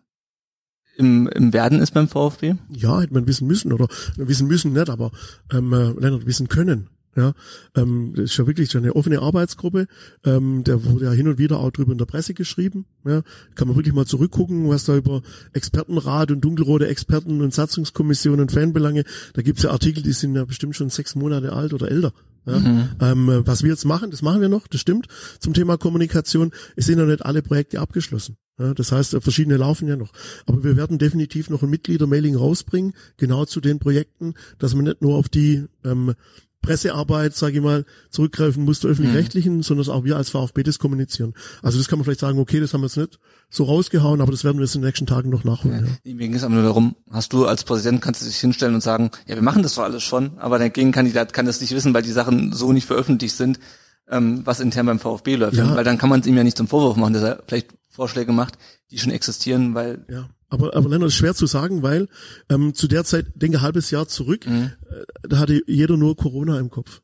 im, im Werden ist beim VfB? Ja, hätte man wissen müssen oder wissen müssen nicht, aber ähm, äh, Lennart wissen können. Ja, ähm, das ist ja wirklich schon eine offene Arbeitsgruppe. Ähm, der wurde ja hin und wieder auch drüber in der Presse geschrieben. Ja, kann man wirklich mal zurückgucken, was da über Expertenrat und dunkelrote Experten und Satzungskommissionen und Fanbelange. Da gibt's ja Artikel, die sind ja bestimmt schon sechs Monate alt oder älter. Ja, mhm. ähm, was wir jetzt machen, das machen wir noch, das stimmt. Zum Thema Kommunikation, es sind noch nicht alle Projekte abgeschlossen. Ja, das heißt, verschiedene laufen ja noch. Aber wir werden definitiv noch ein Mitgliedermailing rausbringen, genau zu den Projekten, dass man nicht nur auf die ähm, Pressearbeit, sage ich mal, zurückgreifen muss der öffentlich-rechtlichen, mhm. sondern auch wir als VfB das kommunizieren. Also das kann man vielleicht sagen, okay, das haben wir jetzt nicht so rausgehauen, aber das werden wir jetzt in den nächsten Tagen noch nachholen. Ja. Ja. Mir ging es aber nur darum, hast du als Präsident, kannst du dich hinstellen und sagen, ja, wir machen das doch alles schon, aber der Gegenkandidat kann das nicht wissen, weil die Sachen so nicht veröffentlicht sind, ähm, was intern beim VfB läuft. Ja. Weil dann kann man es ihm ja nicht zum Vorwurf machen, dass er vielleicht Vorschläge macht, die schon existieren, weil ja. Aber, aber Lennart, ist schwer zu sagen, weil ähm, zu der Zeit, denke halbes Jahr zurück, mhm. äh, da hatte jeder nur Corona im Kopf.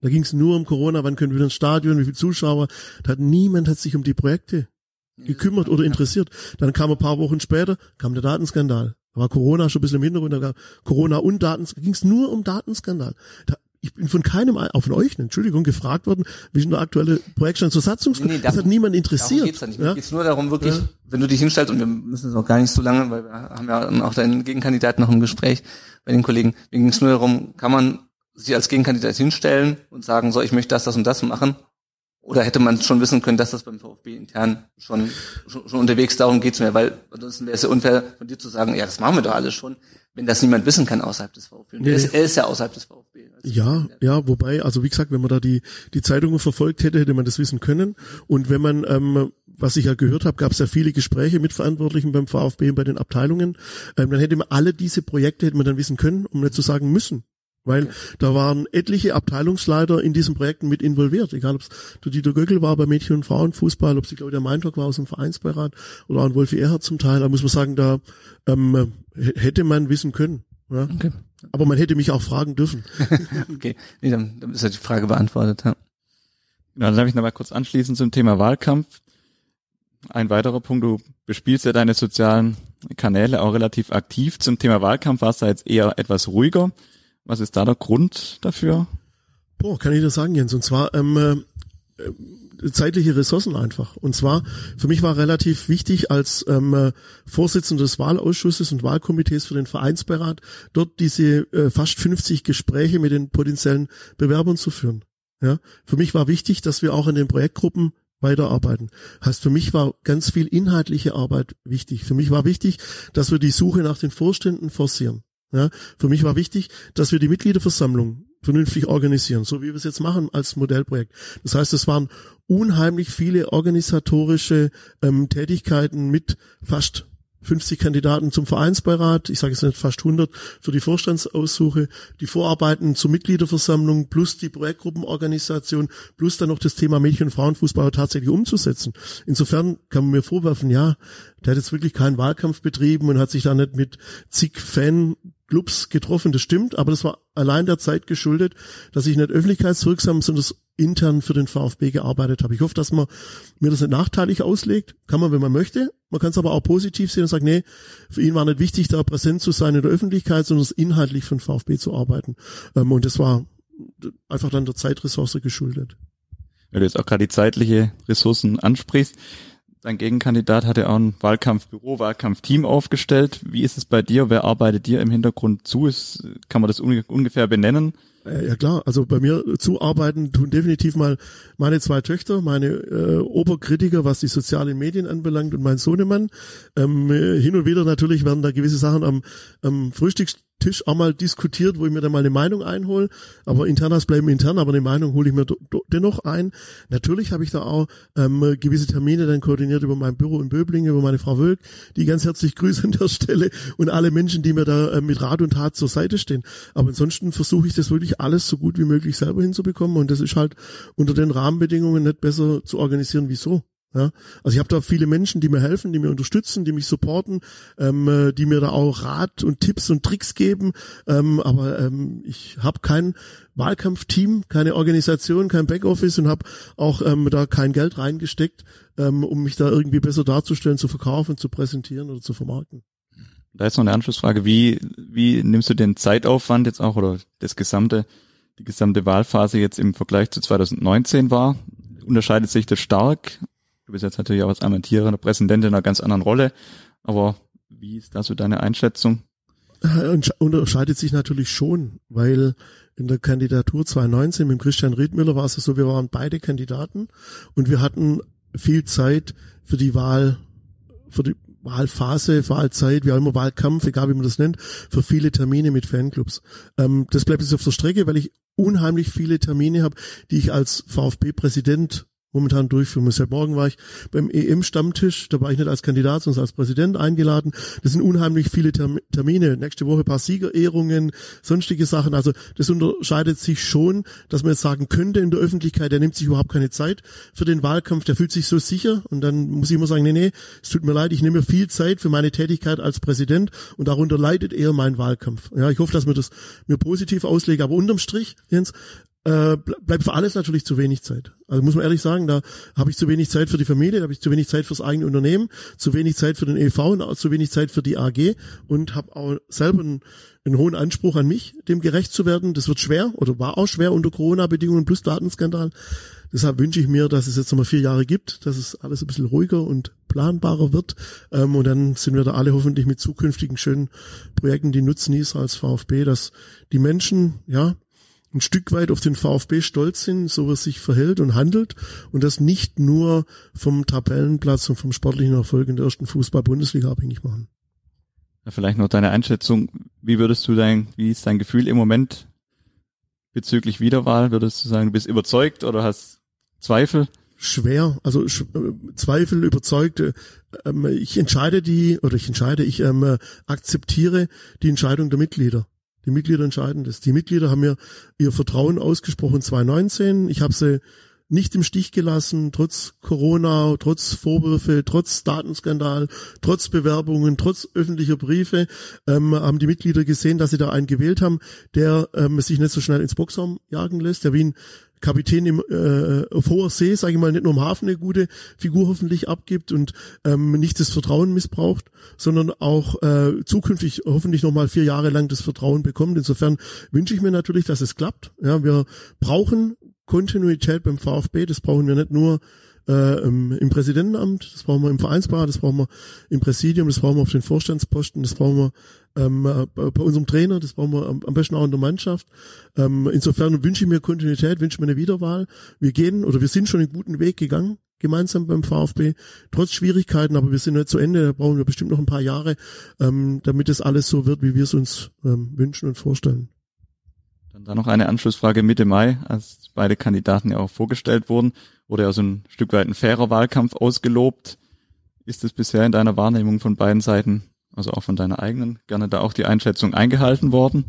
Da ging es nur um Corona, wann können wir wieder ins Stadion, wie viele Zuschauer. Da hat niemand hat sich um die Projekte gekümmert oder interessiert. Dann kam ein paar Wochen später, kam der Datenskandal. Da war Corona schon ein bisschen im Hintergrund, da kam Corona und Datenskandal, ging es nur um Datenskandal. Da, ich bin von keinem, auch von euch, Entschuldigung, gefragt worden, wie ist denn der aktuelle Projektstand zur Satzungs... Nee, nee, das hat niemand interessiert. Darum geht's nicht. Ja? Geht's nur darum, wirklich, ja. wenn du dich hinstellst, und wir müssen es auch gar nicht so lange, weil wir haben ja auch deinen Gegenkandidaten noch im Gespräch bei den Kollegen, mir ging es nur darum, kann man sich als Gegenkandidat hinstellen und sagen, so, ich möchte das, das und das machen, Oder hätte man schon wissen können, dass das beim VfB intern schon, schon, schon unterwegs darum geht mir, weil ansonsten wäre es ja unfair von dir zu sagen, ja, das machen wir doch alles schon, wenn das niemand wissen kann außerhalb des VfB. Nee. Er, ist, er, ist, ja außerhalb des VfB. Ja, ja, wobei, also wie gesagt, wenn man da die, die Zeitungen verfolgt hätte, hätte man das wissen können. Und wenn man, ähm, was ich ja gehört habe, gab es ja viele Gespräche mit Verantwortlichen beim VfB und bei den Abteilungen, ähm, dann hätte man alle diese Projekte hätte man dann wissen können, um nicht zu sagen müssen. Weil da waren etliche Abteilungsleiter in diesen Projekten mit involviert. Egal, ob es der Dieter Göckel war bei Mädchen- und Frauenfußball, ob es, glaube ich, der Meintag war aus dem Vereinsbeirat oder auch Wolfi Erhard zum Teil. Da muss man sagen, da ähm, hätte man wissen können. Ja? Okay. Aber man hätte mich auch fragen dürfen. okay, nee, dann, dann ist ja die Frage beantwortet. Ja. Genau, dann darf ich nochmal kurz anschließen zum Thema Wahlkampf. Ein weiterer Punkt, du bespielst ja deine sozialen Kanäle auch relativ aktiv. Zum Thema Wahlkampf warst du jetzt eher etwas ruhiger. Was ist da der Grund dafür? Boah, kann ich dir sagen, Jens. Und zwar ähm, äh, zeitliche Ressourcen einfach. Und zwar, für mich war relativ wichtig, als ähm, äh, Vorsitzender des Wahlausschusses und Wahlkomitees für den Vereinsbeirat, dort diese äh, fast 50 Gespräche mit den potenziellen Bewerbern zu führen. Ja, für mich war wichtig, dass wir auch in den Projektgruppen weiterarbeiten. Heißt, für mich war ganz viel inhaltliche Arbeit wichtig. Für mich war wichtig, dass wir die Suche nach den Vorständen forcieren. Ja, für mich war wichtig, dass wir die Mitgliederversammlung vernünftig organisieren, so wie wir es jetzt machen als Modellprojekt. Das heißt, es waren unheimlich viele organisatorische ähm, Tätigkeiten mit fast 50 Kandidaten zum Vereinsbeirat, ich sage jetzt nicht fast 100 für die Vorstandsaussuche, die Vorarbeiten zur Mitgliederversammlung plus die Projektgruppenorganisation plus dann noch das Thema Mädchen- und Frauenfußball tatsächlich umzusetzen. Insofern kann man mir vorwerfen, ja, der hat jetzt wirklich keinen Wahlkampf betrieben und hat sich da nicht mit zig Fan Clubs getroffen, das stimmt, aber das war allein der Zeit geschuldet, dass ich nicht öffentlichkeitswirksam, sondern intern für den VfB gearbeitet habe. Ich hoffe, dass man mir das nicht nachteilig auslegt. Kann man, wenn man möchte. Man kann es aber auch positiv sehen und sagen, nee, für ihn war nicht wichtig, da präsent zu sein in der Öffentlichkeit, sondern es inhaltlich für den VfB zu arbeiten. Ähm, und das war einfach dann der Zeitressource geschuldet. Weil du jetzt auch gerade die zeitliche Ressourcen ansprichst. Dein Gegenkandidat hatte auch ein Wahlkampfbüro, Wahlkampfteam aufgestellt. Wie ist es bei dir? Wer arbeitet dir im Hintergrund zu? Ist, kann man das ungefähr benennen? Äh, ja klar, also bei mir zuarbeiten tun definitiv mal meine zwei Töchter, meine äh, Oberkritiker, was die sozialen Medien anbelangt und mein Sohnemann. Ähm, hin und wieder natürlich werden da gewisse Sachen am, am Frühstücks Tisch auch mal diskutiert, wo ich mir dann mal eine Meinung einhole. Aber internas bleiben intern, aber eine Meinung hole ich mir dennoch ein. Natürlich habe ich da auch ähm, gewisse Termine dann koordiniert über mein Büro in Böblingen, über meine Frau Wölk, die ganz herzlich grüße an der Stelle und alle Menschen, die mir da äh, mit Rat und Tat zur Seite stehen. Aber ansonsten versuche ich das wirklich alles so gut wie möglich selber hinzubekommen und das ist halt unter den Rahmenbedingungen nicht besser zu organisieren wie so. Ja, also ich habe da viele Menschen, die mir helfen, die mir unterstützen, die mich supporten, ähm, äh, die mir da auch Rat und Tipps und Tricks geben. Ähm, aber ähm, ich habe kein Wahlkampfteam, keine Organisation, kein Backoffice und habe auch ähm, da kein Geld reingesteckt, ähm, um mich da irgendwie besser darzustellen, zu verkaufen, zu präsentieren oder zu vermarkten. Da ist noch eine Anschlussfrage. Wie, wie nimmst du den Zeitaufwand jetzt auch oder das gesamte, die gesamte Wahlphase jetzt im Vergleich zu 2019 war? Unterscheidet sich das stark? Du bist jetzt natürlich auch als amtierender Präsident in einer ganz anderen Rolle, aber wie ist da so deine Einschätzung? Äh, unterscheidet sich natürlich schon, weil in der Kandidatur 2019 mit Christian Riedmüller war es so, wir waren beide Kandidaten und wir hatten viel Zeit für die Wahl, für die Wahlphase, Wahlzeit, wie auch immer, Wahlkampf, egal wie man das nennt, für viele Termine mit Fanclubs. Ähm, das bleibt jetzt auf der Strecke, weil ich unheimlich viele Termine habe, die ich als VfB-Präsident momentan durchführen muss. Seit morgen war ich beim EM-Stammtisch, da war ich nicht als Kandidat, sondern als Präsident eingeladen. Das sind unheimlich viele Termine. Nächste Woche paar Siegerehrungen, sonstige Sachen. Also das unterscheidet sich schon, dass man jetzt sagen könnte in der Öffentlichkeit, der nimmt sich überhaupt keine Zeit für den Wahlkampf, der fühlt sich so sicher und dann muss ich immer sagen, nee, nee, es tut mir leid, ich nehme viel Zeit für meine Tätigkeit als Präsident und darunter leidet eher mein Wahlkampf. Ja, ich hoffe, dass mir das mir positiv auslege, aber unterm Strich, Jens, äh, bleibt für alles natürlich zu wenig Zeit. Also muss man ehrlich sagen, da habe ich zu wenig Zeit für die Familie, da habe ich zu wenig Zeit fürs eigene Unternehmen, zu wenig Zeit für den EV und auch zu wenig Zeit für die AG und habe auch selber einen, einen hohen Anspruch an mich, dem gerecht zu werden. Das wird schwer oder war auch schwer unter Corona-Bedingungen plus Datenskandal. Deshalb wünsche ich mir, dass es jetzt nochmal vier Jahre gibt, dass es alles ein bisschen ruhiger und planbarer wird. Ähm, und dann sind wir da alle hoffentlich mit zukünftigen schönen Projekten, die nutzen ISRA als VfB, dass die Menschen, ja, ein Stück weit auf den VfB stolz sind, so wie er sich verhält und handelt und das nicht nur vom Tabellenplatz und vom sportlichen Erfolg in der ersten Fußball-Bundesliga abhängig machen. Ja, vielleicht noch deine Einschätzung. Wie würdest du dein, wie ist dein Gefühl im Moment bezüglich Wiederwahl? Würdest du sagen, du bist überzeugt oder hast Zweifel? Schwer, also sch äh, Zweifel überzeugt. äh, Ähm, ich entscheide die, oder ich entscheide, ich ähm, äh, akzeptiere die Entscheidung der Mitglieder. Die Mitglieder entscheiden das. Die Mitglieder haben mir ihr Vertrauen ausgesprochen 2019. Ich habe sie nicht im Stich gelassen, trotz Corona, trotz Vorwürfe, trotz Datenskandal, trotz Bewerbungen, trotz öffentlicher Briefe, ähm, haben die Mitglieder gesehen, dass sie da einen gewählt haben, der ähm, sich nicht so schnell ins Boxhorn jagen lässt, der wie ein Kapitän im, äh, auf hoher See, sage ich mal, nicht nur im Hafen eine gute Figur hoffentlich abgibt und ähm, nicht das Vertrauen missbraucht, sondern auch äh, zukünftig hoffentlich nochmal vier Jahre lang das Vertrauen bekommt. Insofern wünsche ich mir natürlich, dass es klappt. Ja, wir brauchen Kontinuität beim VfB, das brauchen wir nicht nur äh, im, Präsidentenamt, das brauchen wir im Vereinsbeirat, das brauchen wir im Präsidium, das brauchen wir auf den Vorstandsposten, das brauchen wir ähm, äh, bei unserem Trainer, das brauchen wir am, am besten auch in der Mannschaft. Ähm, insofern wünsche ich mir Kontinuität, wünsche mir eine Wiederwahl. Wir gehen oder wir sind schon einen guten Weg gegangen gemeinsam beim VfB, trotz Schwierigkeiten, aber wir sind nicht zu Ende, da brauchen wir bestimmt noch ein paar Jahre, ähm, damit es alles so wird, wie wir es uns ähm, wünschen und vorstellen. Dann da noch eine Anschlussfrage Mitte Mai, als beide Kandidaten ja auch vorgestellt wurden, wurde ja so ein Stück weit ein fairer Wahlkampf ausgelobt. Ist es bisher in deiner Wahrnehmung von beiden Seiten, also auch von deiner eigenen, gerne da auch die Einschätzung eingehalten worden?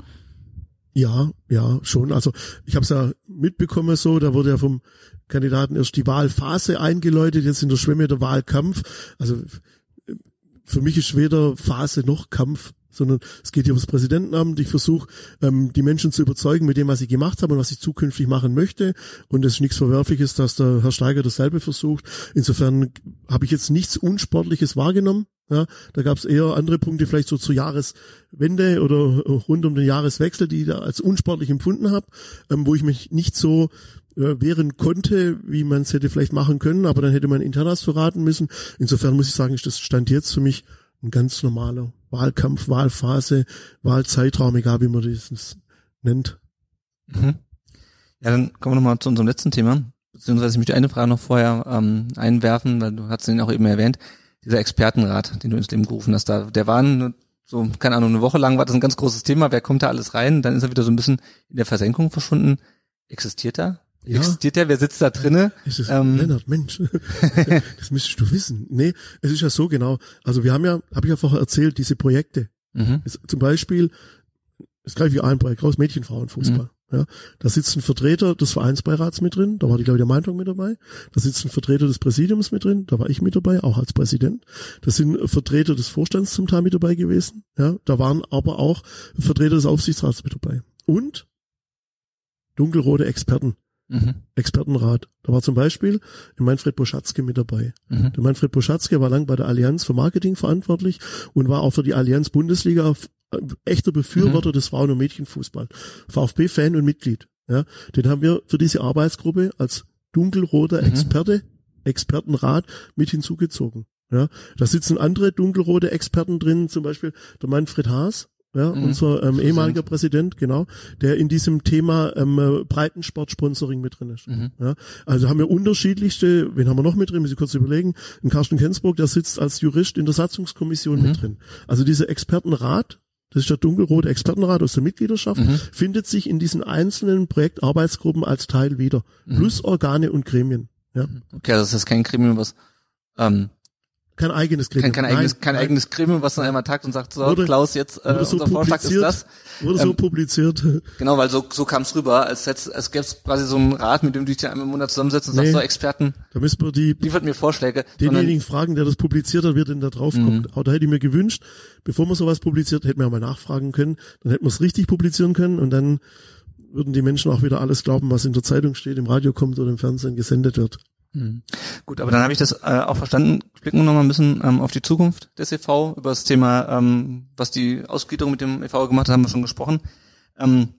Ja, ja, schon. Also ich habe es ja mitbekommen so, da wurde ja vom Kandidaten erst die Wahlphase eingeläutet, jetzt in der Schwemme der Wahlkampf. Also für mich ist weder Phase noch Kampf, sondern es geht hier ums Präsidentenamt. Ich versuche, ähm, die Menschen zu überzeugen mit dem, was ich gemacht habe und was ich zukünftig machen möchte. Und es ist nichts Verwerfliches, dass der Herr Steiger dasselbe versucht. Insofern habe ich jetzt nichts Unsportliches wahrgenommen. Ja, da gab es eher andere Punkte, vielleicht so zur Jahreswende oder rund um den Jahreswechsel, die ich da als unsportlich empfunden habe, ähm, wo ich mich nicht so äh, wehren konnte, wie man es hätte vielleicht machen können, aber dann hätte man Internas verraten müssen. Insofern muss ich sagen, das Stand jetzt für mich ein ganz normaler Wahlkampf, Wahlphase, Wahlzeitraum, egal wie man das nennt. Mhm. Ja, dann kommen wir nochmal zu unserem letzten Thema. Beziehungsweise ich möchte eine Frage noch vorher ähm, einwerfen, weil du hast ihn auch eben erwähnt, dieser Expertenrat, den du ins Leben gerufen hast, da, der war eine, so, keine Ahnung, eine Woche lang war das ein ganz großes Thema, wer kommt da alles rein, dann ist er wieder so ein bisschen in der Versenkung verschwunden. Existiert er? Ja. Existiert der? Wer sitzt da drinne? Ist es, Ähm, Lennart, Mensch, das müsstest du wissen. Nee, es ist ja so genau. Also wir haben ja, habe ich ja vorher erzählt, diese Projekte. Mhm. Es, zum Beispiel, es greife ich ein Projekt raus, Mädchenfrauenfußball. Ja, da sitzt ein Vertreter des Vereinsbeirats mit drin, da war die, glaube ich, der Meinung mit dabei. Da sitzt ein Vertreter des Präsidiums mit drin, da war ich mit dabei, auch als Präsident. Da sind Vertreter des Vorstands zum Teil mit dabei gewesen. Ja, da waren aber auch Vertreter des Aufsichtsrats mit dabei. Und dunkelrote Experten. Mhm. Expertenrat. Da war zum Beispiel der Manfred Boschatzke mit dabei. Mhm. Der Manfred Boschatzke war lang bei der Allianz für Marketing verantwortlich und war auch für die Allianz Bundesliga äh, echter Befürworter Mhm. des Frauen- und Mädchenfußball. VfB-Fan und Mitglied. Ja, den haben wir für diese Arbeitsgruppe als dunkelroter Mhm. Experte, Expertenrat mit hinzugezogen. Ja, da sitzen andere dunkelrote Experten drin, zum Beispiel der Manfred Haas, ja, Mhm. unser ähm, ehemaliger Präsident, genau, der in diesem Thema ähm, äh, Breitensport-Sponsoring mit drin ist. Mhm. Ja, also haben wir unterschiedlichste, wen haben wir noch mit drin, muss ich kurz überlegen, ein Carsten Kensburg, der sitzt als Jurist in der Satzungskommission Mhm. mit drin. Also dieser Expertenrat, das ist der dunkelrote Expertenrat aus der Mitgliedschaft, Mhm. findet sich in diesen einzelnen Projektarbeitsgruppen als Teil wieder. Mhm. Plus Organe und Gremien. Ja. Okay, also das ist kein Gremium, was ähm, Kein eigenes kein, Gremium. kein eigenes, Nein, kein nein. eigenes Gremium, was dann einmal tagt und sagt, so, Wurde- Klaus, jetzt äh, wurde so unser Vorschlag ist publiziert. das. Wurde so Ähm, publiziert. Genau, weil so, so kam es rüber, als hätte als gäbe es quasi so einen Rat, mit dem du dich dann einmal im Monat zusammensetzt und Nee. sagst, so Experten, Da müssen wir die liefert mir Vorschläge. denjenigen fragen, der das publiziert hat, wer denn da drauf Mhm. kommt. Aber da hätte ich mir gewünscht, bevor man sowas publiziert, hätten wir mal nachfragen können, dann hätten wir es richtig publizieren können und dann würden die Menschen auch wieder alles glauben, was in der Zeitung steht, im Radio kommt oder im Fernsehen gesendet wird. Mhm. Gut, aber dann habe ich das äh, auch verstanden. Blicken wir noch mal ein bisschen ähm, auf die Zukunft des e.V. Über das Thema, ähm, was die Ausgliederung mit dem e.V. gemacht hat, haben wir schon gesprochen. Ähm,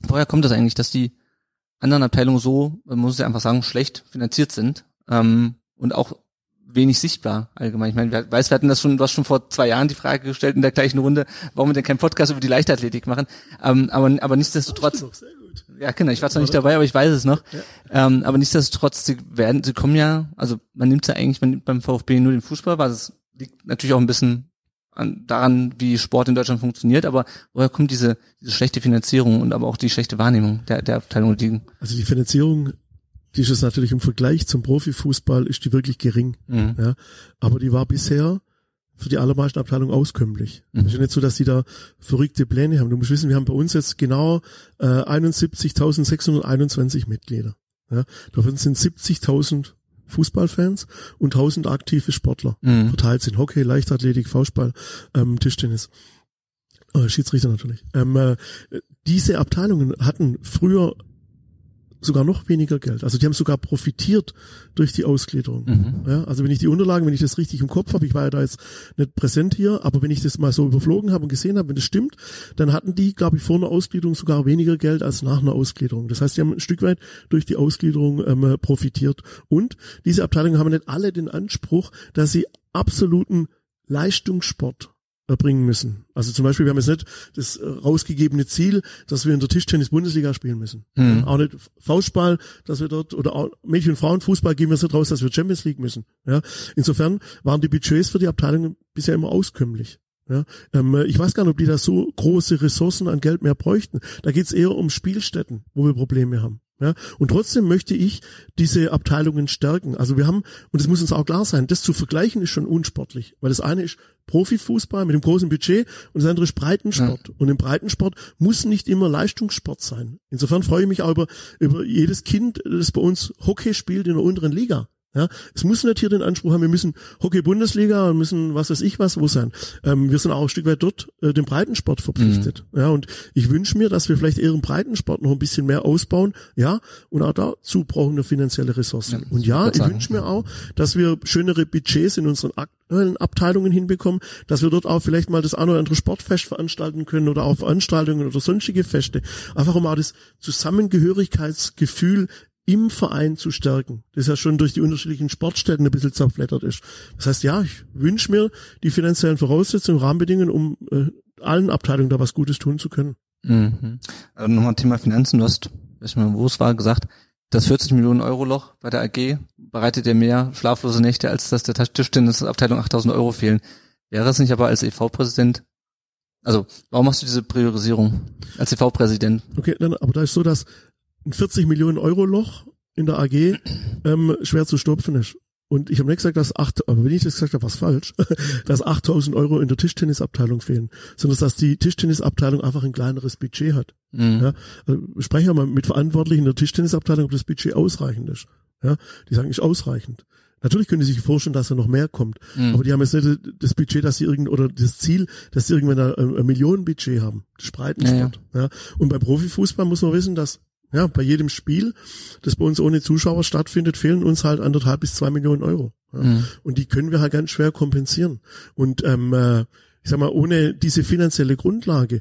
woher kommt das eigentlich, dass die anderen Abteilungen so, man muss ja einfach sagen, schlecht finanziert sind ähm, und auch wenig sichtbar allgemein. Ich meine, wir, weiß, wir hatten das schon, du hast schon vor zwei Jahren die Frage gestellt in der gleichen Runde, warum wir denn keinen Podcast über die Leichtathletik machen. Ähm, aber, aber nichtsdestotrotz. Ja, genau, ich war zwar nicht dabei, aber ich weiß es noch. Ja. Ähm, aber nichtsdestotrotz, sie werden, sie kommen ja, also man nimmt ja eigentlich, man nimmt beim VfB nur den Fußball, weil es liegt natürlich auch ein bisschen an, daran, wie Sport in Deutschland funktioniert, aber woher kommt diese, diese schlechte Finanzierung und aber auch die schlechte Wahrnehmung der, der Abteilung liegen? Also die Finanzierung, die ist es natürlich im Vergleich zum Profifußball, ist die wirklich gering. Mhm. Ja, aber die war bisher für die allermeisten Abteilungen auskömmlich. Mhm. Es ist ja nicht so, dass die da verrückte Pläne haben. Du musst wissen, wir haben bei uns jetzt genau äh, 71.621 Mitglieder. Ja, davon sind 70.000 Fußballfans und 1000 aktive Sportler mhm. verteilt sind. Hockey, Leichtathletik, Faustball, ähm, Tischtennis. Äh, Schiedsrichter natürlich. Ähm, äh, diese Abteilungen hatten früher sogar noch weniger Geld. Also die haben sogar profitiert durch die Ausgliederung. Mhm. Ja, also wenn ich die Unterlagen, wenn ich das richtig im Kopf habe, ich war ja da jetzt nicht präsent hier, aber wenn ich das mal so überflogen habe und gesehen habe, wenn das stimmt, dann hatten die, glaube ich, vor einer Ausgliederung sogar weniger Geld als nach einer Ausgliederung. Das heißt, die haben ein Stück weit durch die Ausgliederung ähm, profitiert. Und diese Abteilungen haben nicht alle den Anspruch, dass sie absoluten Leistungssport erbringen müssen. Also zum Beispiel, wir haben jetzt nicht das äh, rausgegebene Ziel, dass wir in der Tischtennis-Bundesliga spielen müssen. Mhm. Auch nicht Faustball, dass wir dort, oder auch Mädchen- und Frauenfußball geben wir es nicht raus, dass wir Champions League müssen. Ja. Insofern waren die Budgets für die Abteilungen bisher immer auskömmlich. Ja, ähm, ich weiß gar nicht, ob die da so große Ressourcen an Geld mehr bräuchten. Da geht's eher um Spielstätten, wo wir Probleme haben. Ja, und trotzdem möchte ich diese Abteilungen stärken. Also wir haben, und es muss uns auch klar sein, das zu vergleichen ist schon unsportlich, weil das eine ist Profifußball mit dem großen Budget und das andere ist Breitensport. Ja. Und im Breitensport muss nicht immer Leistungssport sein. Insofern freue ich mich auch über, über jedes Kind, das bei uns Hockey spielt in der unteren Liga. Ja, es muss nicht hier den Anspruch haben, wir müssen Hockey-Bundesliga und müssen was weiß ich was wo sein. Ähm, wir sind auch ein Stück weit dort äh, dem Breitensport verpflichtet. Mhm. Ja, und ich wünsche mir, dass wir vielleicht eher im Breitensport noch ein bisschen mehr ausbauen. Ja, und auch dazu brauchen wir finanzielle Ressourcen. Ja, und ja, ich wünsche mir auch, dass wir schönere Budgets in unseren aktuellen Abteilungen hinbekommen, dass wir dort auch vielleicht mal das ein oder andere Sportfest veranstalten können oder auch Veranstaltungen oder sonstige Feste. Einfach um auch das Zusammengehörigkeitsgefühl im Verein zu stärken, das ja schon durch die unterschiedlichen Sportstätten ein bisschen zerflettert ist. Das heißt, ja, ich wünsche mir die finanziellen Voraussetzungen, Rahmenbedingungen, um äh, allen Abteilungen da was Gutes tun zu können. Mhm. Also nochmal Thema Finanzen, du hast, weiß ich mal, wo es war, gesagt, das 40 Millionen Euro Loch bei der AG bereitet dir mehr schlaflose Nächte, als dass der Tischtennisabteilung 8000 Euro fehlen. Wäre es nicht aber als EV-Präsident also, warum machst du diese Priorisierung als EV-Präsident? Okay, dann, aber da ist so, dass ein 40 Millionen Euro Loch in der AG ähm, schwer zu stopfen ist. Und ich habe nicht gesagt, dass acht, aber wenn ich das gesagt habe, was falsch, dass 8000 Euro in der Tischtennisabteilung fehlen, sondern dass die Tischtennisabteilung einfach ein kleineres Budget hat. Mhm. Ja, also sprechen wir mal mit Verantwortlichen der Tischtennisabteilung, ob das Budget ausreichend ist. Ja, die sagen, ist ausreichend. Natürlich können die sich vorstellen, dass da noch mehr kommt. Mhm. Aber die haben jetzt nicht das Budget, dass sie irgend, oder das Ziel, dass sie irgendwann ein, ein Millionenbudget haben. Das Spreitensport. Ja, ja. ja, Und beim Profifußball muss man wissen, dass ja, bei jedem Spiel, das bei uns ohne Zuschauer stattfindet, fehlen uns halt anderthalb bis zwei Millionen Euro. Ja. Mhm. Und die können wir halt ganz schwer kompensieren. Und ähm, äh, ich sag mal, ohne diese finanzielle Grundlage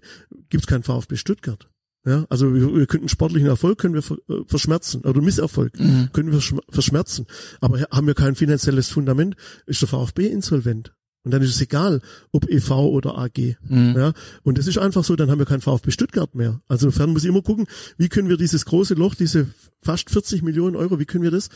gibt's kein VfB Stuttgart. Ja, also wir, wir könnten sportlichen Erfolg können wir äh, verschmerzen oder Misserfolg mhm. können wir verschmerzen, aber haben wir kein finanzielles Fundament, ist der VfB insolvent. Und dann ist es egal, ob EV oder AG. Mhm. Ja, und das ist einfach so, dann haben wir kein VfB Stuttgart mehr. Also insofern muss ich immer gucken, wie können wir dieses große Loch, diese fast 40 Millionen Euro, wie können wir das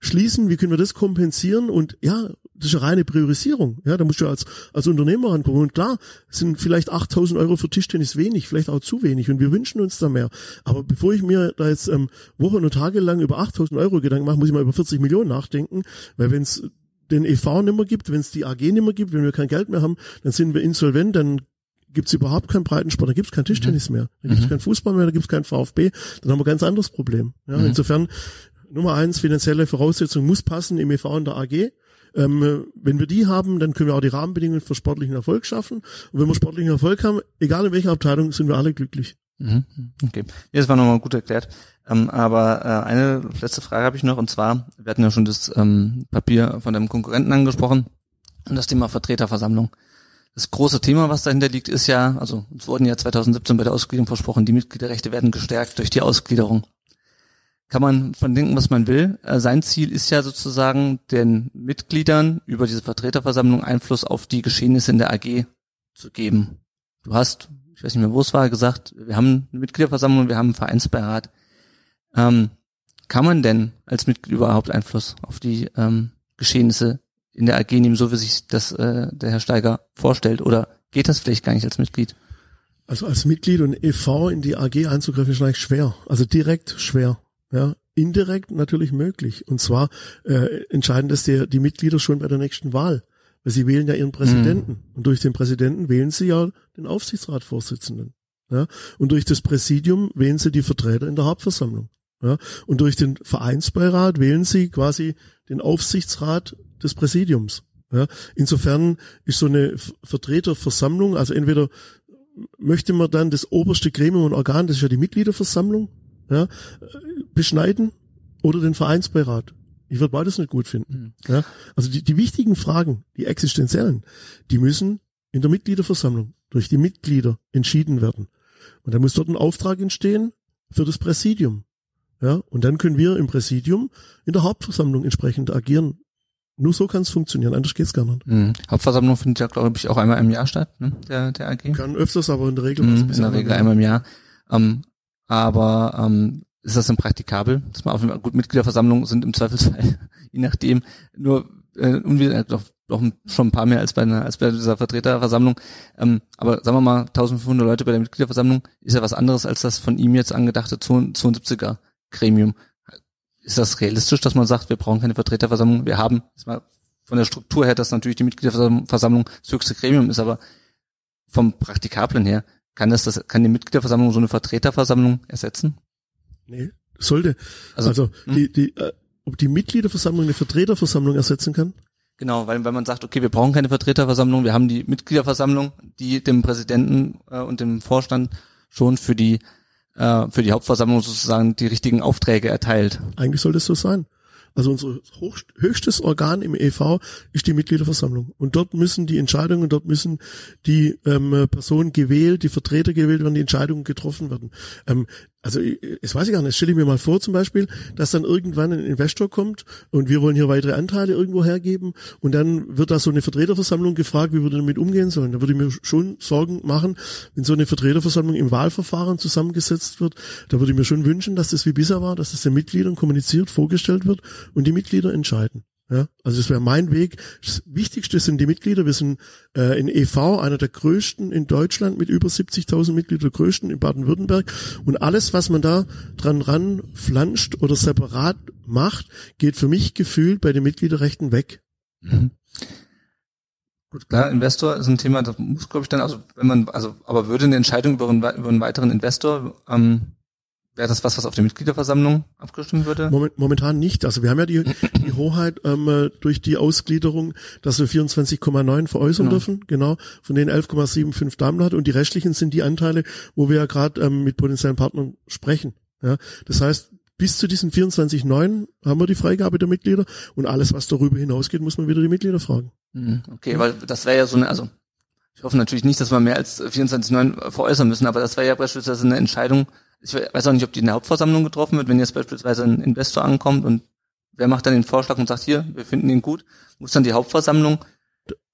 schließen, wie können wir das kompensieren und ja, das ist eine reine Priorisierung. Ja, da musst du als, als Unternehmer rangucken. Und klar, sind vielleicht 8000 Euro für Tischtennis wenig, vielleicht auch zu wenig und wir wünschen uns da mehr. Aber bevor ich mir da jetzt ähm, Wochen und Tage lang über 8000 Euro Gedanken mache, muss ich mal über 40 Millionen nachdenken, weil wenn es den EV nicht mehr gibt, wenn es die AG nicht mehr gibt, wenn wir kein Geld mehr haben, dann sind wir insolvent, dann gibt's überhaupt keinen Breitensport, dann gibt's kein Tischtennis mhm. mehr, dann gibt's mhm. keinen Fußball mehr, dann gibt's kein VfB, dann haben wir ein ganz anderes Problem. Ja, mhm. Insofern, Nummer eins, finanzielle Voraussetzung muss passen im EV und der AG. Ähm, wenn wir die haben, dann können wir auch die Rahmenbedingungen für sportlichen Erfolg schaffen. Und wenn wir sportlichen Erfolg haben, egal in welcher Abteilung, sind wir alle glücklich. Mhm. Okay, das war nochmal gut erklärt. Ähm, aber äh, eine letzte Frage habe ich noch, und zwar, wir hatten ja schon das ähm, Papier von dem Konkurrenten angesprochen und das Thema Vertreterversammlung. Das große Thema, was dahinter liegt, ist ja, also es wurden ja 2017 bei der Ausgliederung versprochen, die Mitgliederrechte werden gestärkt durch die Ausgliederung. Kann man von denken, was man will. Äh, sein Ziel ist ja sozusagen, den Mitgliedern über diese Vertreterversammlung Einfluss auf die Geschehnisse in der AG zu geben. Du hast, ich weiß nicht mehr, wo es war, gesagt, wir haben eine Mitgliederversammlung, wir haben einen Vereinsbeirat Ähm, kann man denn als Mitglied überhaupt Einfluss auf die ähm, Geschehnisse in der AG nehmen, so wie sich das äh, der Herr Steiger vorstellt? Oder geht das vielleicht gar nicht als Mitglied? Also als Mitglied und EV in die AG einzugreifen ist eigentlich schwer. Also direkt schwer. Ja, indirekt natürlich möglich. Und zwar äh, entscheiden das die, die Mitglieder schon bei der nächsten Wahl. Weil sie wählen ja ihren Präsidenten. Mhm. Und durch den Präsidenten wählen sie ja den Aufsichtsratsvorsitzenden. Ja? Und durch das Präsidium wählen sie die Vertreter in der Hauptversammlung. Ja? Und durch den Vereinsbeirat wählen sie quasi den Aufsichtsrat des Präsidiums. Ja? Insofern ist so eine Vertreterversammlung, also entweder möchte man dann das oberste Gremium und Organ, das ist ja die Mitgliederversammlung, ja, beschneiden oder den Vereinsbeirat. Ich würde beides nicht gut finden. Mhm. Ja, also die, die wichtigen Fragen, die existenziellen, die müssen in der Mitgliederversammlung durch die Mitglieder entschieden werden. Und da muss dort ein Auftrag entstehen für das Präsidium. Ja, und dann können wir im Präsidium in der Hauptversammlung entsprechend agieren. Nur so kann es funktionieren, anders geht's gar nicht. Mhm. Hauptversammlung findet ja, glaube ich, auch einmal im Jahr statt, ne? der, der AG. Kann öfters, aber in der Regel. Mhm, in der Regel einmal im Jahr. Ähm, aber ähm, ist das denn praktikabel? Dass man auf eine gut Mitgliederversammlung sind im Zweifelsfall, je nachdem, nur äh, äh, doch, doch schon ein paar mehr als bei einer, als bei dieser Vertreterversammlung. Ähm, aber sagen wir mal, 1500 Leute bei der Mitgliederversammlung ist ja was anderes als das von ihm jetzt angedachte 72er Gremium. Ist das realistisch, dass man sagt, wir brauchen keine Vertreterversammlung? Wir haben, mal von der Struktur her, dass natürlich die Mitgliederversammlung das höchste Gremium ist, aber vom Praktikablen her, kann das, das kann die Mitgliederversammlung so eine Vertreterversammlung ersetzen? Nee, sollte. Also, also hm? die, die, äh, ob die Mitgliederversammlung eine Vertreterversammlung ersetzen kann? Genau, weil wenn man sagt, okay, wir brauchen keine Vertreterversammlung, wir haben die Mitgliederversammlung, die dem Präsidenten äh, und dem Vorstand schon für die äh, für die Hauptversammlung sozusagen die richtigen Aufträge erteilt. Eigentlich soll das so sein. Also unser höchstes Organ im EV ist die Mitgliederversammlung. Und dort müssen die Entscheidungen, dort müssen die ähm, Personen gewählt, die Vertreter gewählt werden, die Entscheidungen getroffen werden. Ähm, also das weiß ich gar nicht. Stelle ich mir mal vor zum Beispiel, dass dann irgendwann ein Investor kommt und wir wollen hier weitere Anteile irgendwo hergeben und dann wird da so eine Vertreterversammlung gefragt, wie wir damit umgehen sollen. Da würde ich mir schon Sorgen machen, wenn so eine Vertreterversammlung im Wahlverfahren zusammengesetzt wird. Da würde ich mir schon wünschen, dass das wie bisher war, dass das den Mitgliedern kommuniziert, vorgestellt wird und die Mitglieder entscheiden. Ja, also das wäre mein Weg. Das Wichtigste sind die Mitglieder. Wir sind äh, in EV einer der größten in Deutschland mit über 70.000 Mitgliedern, der größten in Baden-Württemberg. Und alles, was man da dran ran flanscht oder separat macht, geht für mich gefühlt bei den Mitgliederrechten weg. Mhm. Gut, klar, Investor ist ein Thema, das muss, glaube ich, dann, also wenn man, also, aber würde eine Entscheidung über einen, über einen weiteren Investor ähm, Wäre das was, was auf der Mitgliederversammlung abgestimmt würde? Moment, momentan nicht. Also wir haben ja die, die Hoheit ähm, äh, durch die Ausgliederung, dass wir 24,9 veräußern genau. dürfen, genau, von denen 11,75 Daimler hat und die restlichen sind die Anteile, wo wir ja gerade ähm, mit potenziellen Partnern sprechen. Ja, das heißt, bis zu diesen 24,9 haben wir die Freigabe der Mitglieder und alles, was darüber hinausgeht, muss man wieder die Mitglieder fragen. Mhm, okay, weil das wäre ja so eine, also ich hoffe natürlich nicht, dass wir mehr als 24,9 veräußern müssen, aber das wäre ja beispielsweise eine Entscheidung, ich weiß auch nicht, ob die in der Hauptversammlung getroffen wird, wenn jetzt beispielsweise ein Investor ankommt und wer macht dann den Vorschlag und sagt, hier, wir finden ihn gut, muss dann die Hauptversammlung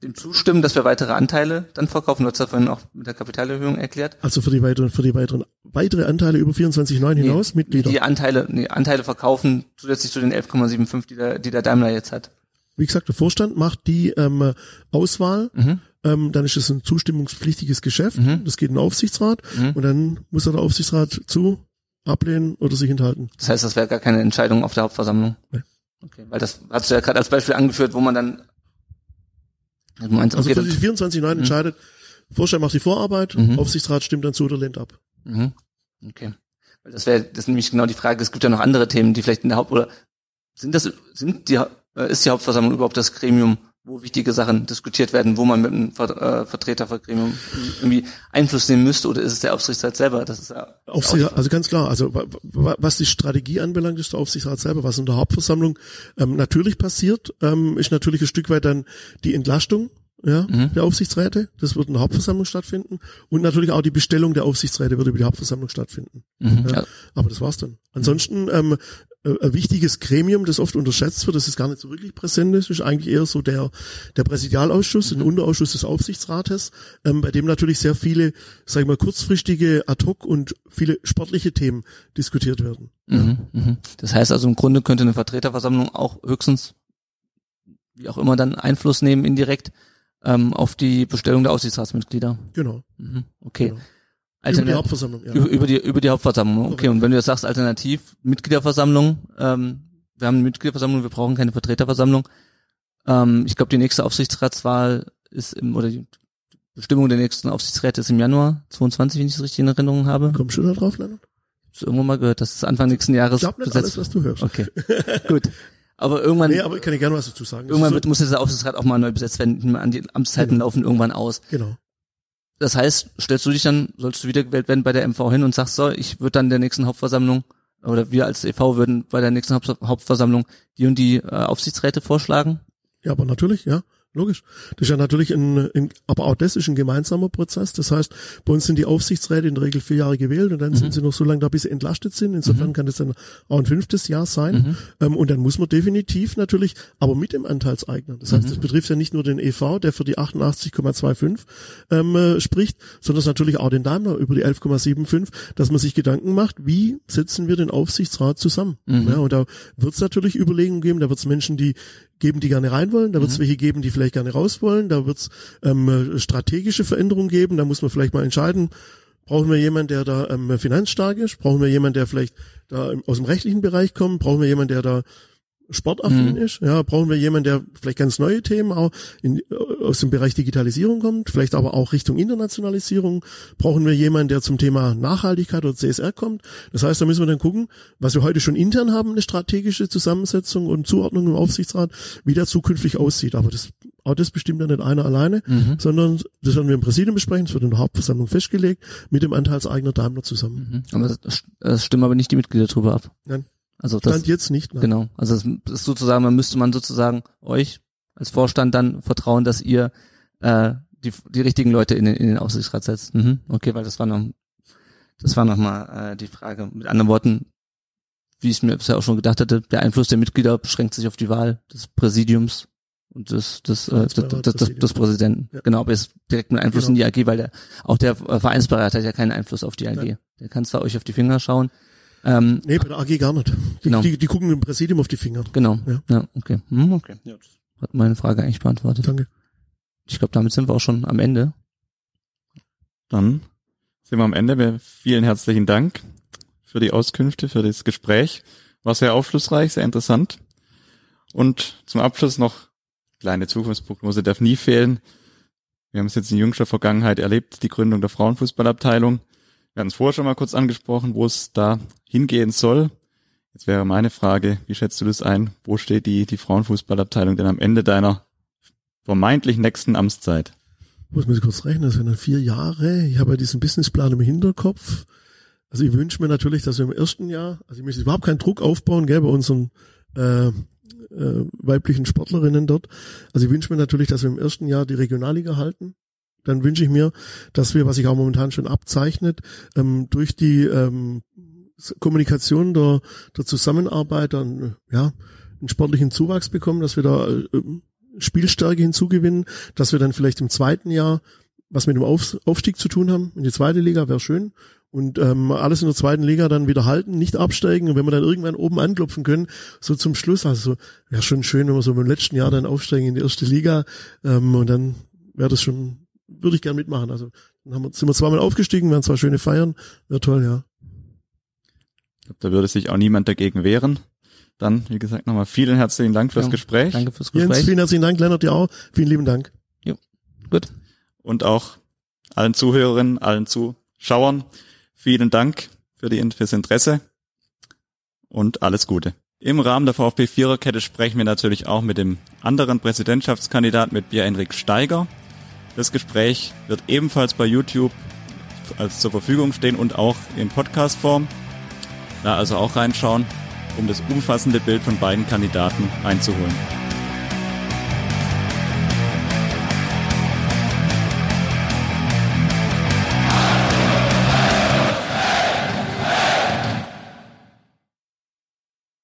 dem zustimmen, dass wir weitere Anteile dann verkaufen. Du hast ja vorhin auch mit der Kapitalerhöhung erklärt. Also für die weiteren, für die weiteren, weitere Anteile über 24,9 nee, hinaus, Mitglieder? Die Anteile, nee, Anteile verkaufen zusätzlich zu den 11,75, die der, die der Daimler jetzt hat. Wie gesagt, der Vorstand macht die ähm, Auswahl. Mhm ähm, dann ist es ein zustimmungspflichtiges Geschäft, mhm. das geht in den Aufsichtsrat mhm. und dann muss der Aufsichtsrat zu, ablehnen oder sich enthalten. Das heißt, das wäre gar keine Entscheidung auf der Hauptversammlung? Nee. Okay, weil das hast du ja gerade als Beispiel angeführt, wo man dann also, meinst, okay, also für die 24.9 mhm. entscheidet, Vorstand macht die Vorarbeit, mhm. Aufsichtsrat stimmt dann zu oder lehnt ab. Mhm. Okay. Weil das wäre, das ist nämlich genau die Frage, es gibt ja noch andere Themen, die vielleicht in der Haupt, oder sind das, sind die, ist die Hauptversammlung überhaupt das Gremium, wo wichtige Sachen diskutiert werden, wo man mit einem Ver äh, Vertretergremium irgendwie Einfluss nehmen müsste, oder ist es der Aufsichtsrat selber? Das ist ja Aufsichtsrat, also ganz klar, also was die Strategie anbelangt, ist der Aufsichtsrat selber. Was in der Hauptversammlung ähm, natürlich passiert, ähm, ist natürlich ein Stück weit dann die Entlastung ja, Mhm. der Aufsichtsräte. Das wird in der Hauptversammlung stattfinden. Und natürlich auch die Bestellung der Aufsichtsräte wird über die Hauptversammlung stattfinden. Mhm. Ja. Ja. Aber das war's dann. Ansonsten ähm, äh, ein wichtiges Gremium, das oft unterschätzt wird, das ist gar nicht so wirklich präsent ist, ist eigentlich eher so der der Präsidialausschuss, ein Unterausschuss des Aufsichtsrates, ähm, bei dem natürlich sehr viele, sag ich mal, kurzfristige Ad-hoc und viele sportliche Themen diskutiert werden. Mhm. Mhm. Das heißt also im Grunde könnte eine Vertreterversammlung auch höchstens, wie auch immer, dann Einfluss nehmen indirekt ähm, auf die Bestellung der Aufsichtsratsmitglieder. Genau. Mhm. Okay. Genau. Also über die Hauptversammlung. Ja. Über, die über die Hauptversammlung. Okay, und wenn du jetzt sagst alternativ Mitgliederversammlung, ähm, wir haben eine Mitgliederversammlung, wir brauchen keine Vertreterversammlung. Ähm, ich glaube, die nächste Aufsichtsratswahl ist im oder die Bestimmung der nächsten Aufsichtsräte ist im Januar 22, wenn ich es richtig in Erinnerung habe. Kommst du da drauf, Leonard? Hast du irgendwann mal gehört, dass es Anfang nächsten Jahres Ich glaube nicht alles, was du hörst. Okay, gut. Aber irgendwann, Nee, aber ich kann dir gerne was dazu sagen. Irgendwann wird, muss dieser Aufsichtsrat auch mal neu besetzt werden. An die Amtszeiten Genau. laufen irgendwann aus. so, genau. Das heißt, stellst du dich dann, sollst du wiedergewählt werden bei der MV hin und sagst so, ich würde dann der nächsten Hauptversammlung oder wir als e.V. würden bei der nächsten Haupt Hauptversammlung die und die äh, Aufsichtsräte vorschlagen? Ja, aber natürlich, ja, logisch. Das ist ja natürlich ein, ein, aber auch das ist ein gemeinsamer Prozess. Das heißt, bei uns sind die Aufsichtsräte in der Regel vier Jahre gewählt und dann sind sie noch so lange da, bis sie entlastet sind. Insofern kann das dann auch ein fünftes Jahr sein. Ähm, und dann muss man definitiv natürlich, aber mit dem Anteilseigner. Das heißt, das betrifft ja nicht nur den EV, der für die 88,25 ähm, äh, spricht, sondern es natürlich auch den Daimler über die 11,75, dass man sich Gedanken macht, wie setzen wir den Aufsichtsrat zusammen. Ja, und da wird es natürlich Überlegungen geben, da wird es Menschen, die geben, die gerne rein wollen, da wird es welche geben, die vielleicht gerne raus wollen, da wird es ähm, äh, strategische Veränderungen geben, da muss man vielleicht mal entscheiden, brauchen wir jemanden, der da ähm, finanzstark ist, brauchen wir jemanden, der vielleicht da aus dem rechtlichen Bereich kommt, brauchen wir jemanden, der da sportaffin ist, ja, brauchen wir jemanden, der vielleicht ganz neue Themen auch in, aus dem Bereich Digitalisierung kommt, vielleicht aber auch Richtung Internationalisierung, brauchen wir jemanden, der zum Thema Nachhaltigkeit oder CSR kommt. Das heißt, da müssen wir dann gucken, was wir heute schon intern haben, eine strategische Zusammensetzung und Zuordnung im Aufsichtsrat, wie der zukünftig aussieht. Aber das, auch das bestimmt ja nicht einer alleine, sondern das werden wir im Präsidium besprechen, das wird in der Hauptversammlung festgelegt, mit dem Anteilseigner Daimler zusammen. Mhm. Aber das, das stimmen aber nicht die Mitglieder drüber ab. Nein. Also das, Stand jetzt nicht. Nein. genau. Also das ist sozusagen, man müsste man sozusagen euch als Vorstand dann vertrauen, dass ihr äh, die, die richtigen Leute in den, in den Aufsichtsrat setzt. Mhm. Okay, weil das war noch, das war noch mal äh, die Frage. Mit anderen Worten, wie ich mir bisher auch schon gedacht hatte, der Einfluss der Mitglieder beschränkt sich auf die Wahl des Präsidiums und des, des, äh, des, des, des, des, Präsidenten. Ja. Genau, aber jetzt direkt mit Einfluss Genau. in die AG, weil der, auch der Vereinsberater hat ja keinen Einfluss auf die AG. Nein. Der kann zwar euch auf die Finger schauen. Ähm, Nee, bei der AG gar nicht. Die, Genau. die, die gucken im Präsidium auf die Finger. genau. Ja. Ja, okay. Hm, okay. Ja, hat meine Frage eigentlich beantwortet. Danke. Ich glaube, damit sind wir auch schon am Ende. Dann sind wir am Ende. Wir, vielen herzlichen Dank für die Auskünfte, für das Gespräch. War sehr aufschlussreich, sehr interessant. Und zum Abschluss noch kleine Zukunftsprognose darf nie fehlen. Wir haben es jetzt in jüngster Vergangenheit erlebt, die Gründung der Frauenfußballabteilung. Wir hatten es vorher schon mal kurz angesprochen, wo es da hingehen soll. Jetzt wäre meine Frage, wie schätzt du das ein? Wo steht die, die Frauenfußballabteilung denn am Ende deiner vermeintlich nächsten Amtszeit? Muss man sich kurz rechnen, das sind dann vier Jahre. Ich habe ja diesen Businessplan im Hinterkopf. Also ich wünsche mir natürlich, dass wir im ersten Jahr, also ich möchte überhaupt keinen Druck aufbauen, gell, bei unseren äh, äh, weiblichen Sportlerinnen dort. Also ich wünsche mir natürlich, dass wir im ersten Jahr die Regionalliga halten. Dann wünsche ich mir, dass wir, was sich auch momentan schon abzeichnet, ähm, durch die ähm, Kommunikation der, der Zusammenarbeit dann ja einen sportlichen Zuwachs bekommen, dass wir da äh, Spielstärke hinzugewinnen, dass wir dann vielleicht im zweiten Jahr was mit dem Auf, Aufstieg zu tun haben in die zweite Liga, wäre schön. Und ähm, alles in der zweiten Liga dann wieder halten, nicht absteigen. Und wenn wir dann irgendwann oben anklopfen können, so zum Schluss, also so, wäre schon schön, wenn wir so im letzten Jahr dann aufsteigen in die erste Liga. Ähm, und dann wäre das schon, würde ich gern mitmachen. Also dann haben wir, sind wir zweimal aufgestiegen, wären zwei schöne Feiern, wäre toll, ja. Ich glaube, da würde sich auch niemand dagegen wehren. Dann, wie gesagt, nochmal vielen herzlichen Dank fürs Ja, Gespräch Danke fürs Jens, Gespräch. vielen herzlichen Dank, Lennart, dir auch. Vielen lieben Dank. Gut. und auch allen Zuhörerinnen, allen Zuschauern vielen Dank für die, fürs Interesse und alles Gute. Im Rahmen der VfB Viererkette sprechen wir natürlich auch mit dem anderen Präsidentschaftskandidat, mit Pierre-Henrik Steiger. Das Gespräch wird ebenfalls bei YouTube als zur Verfügung stehen und auch in Podcastform. Da also auch reinschauen, um das umfassende Bild von beiden Kandidaten einzuholen.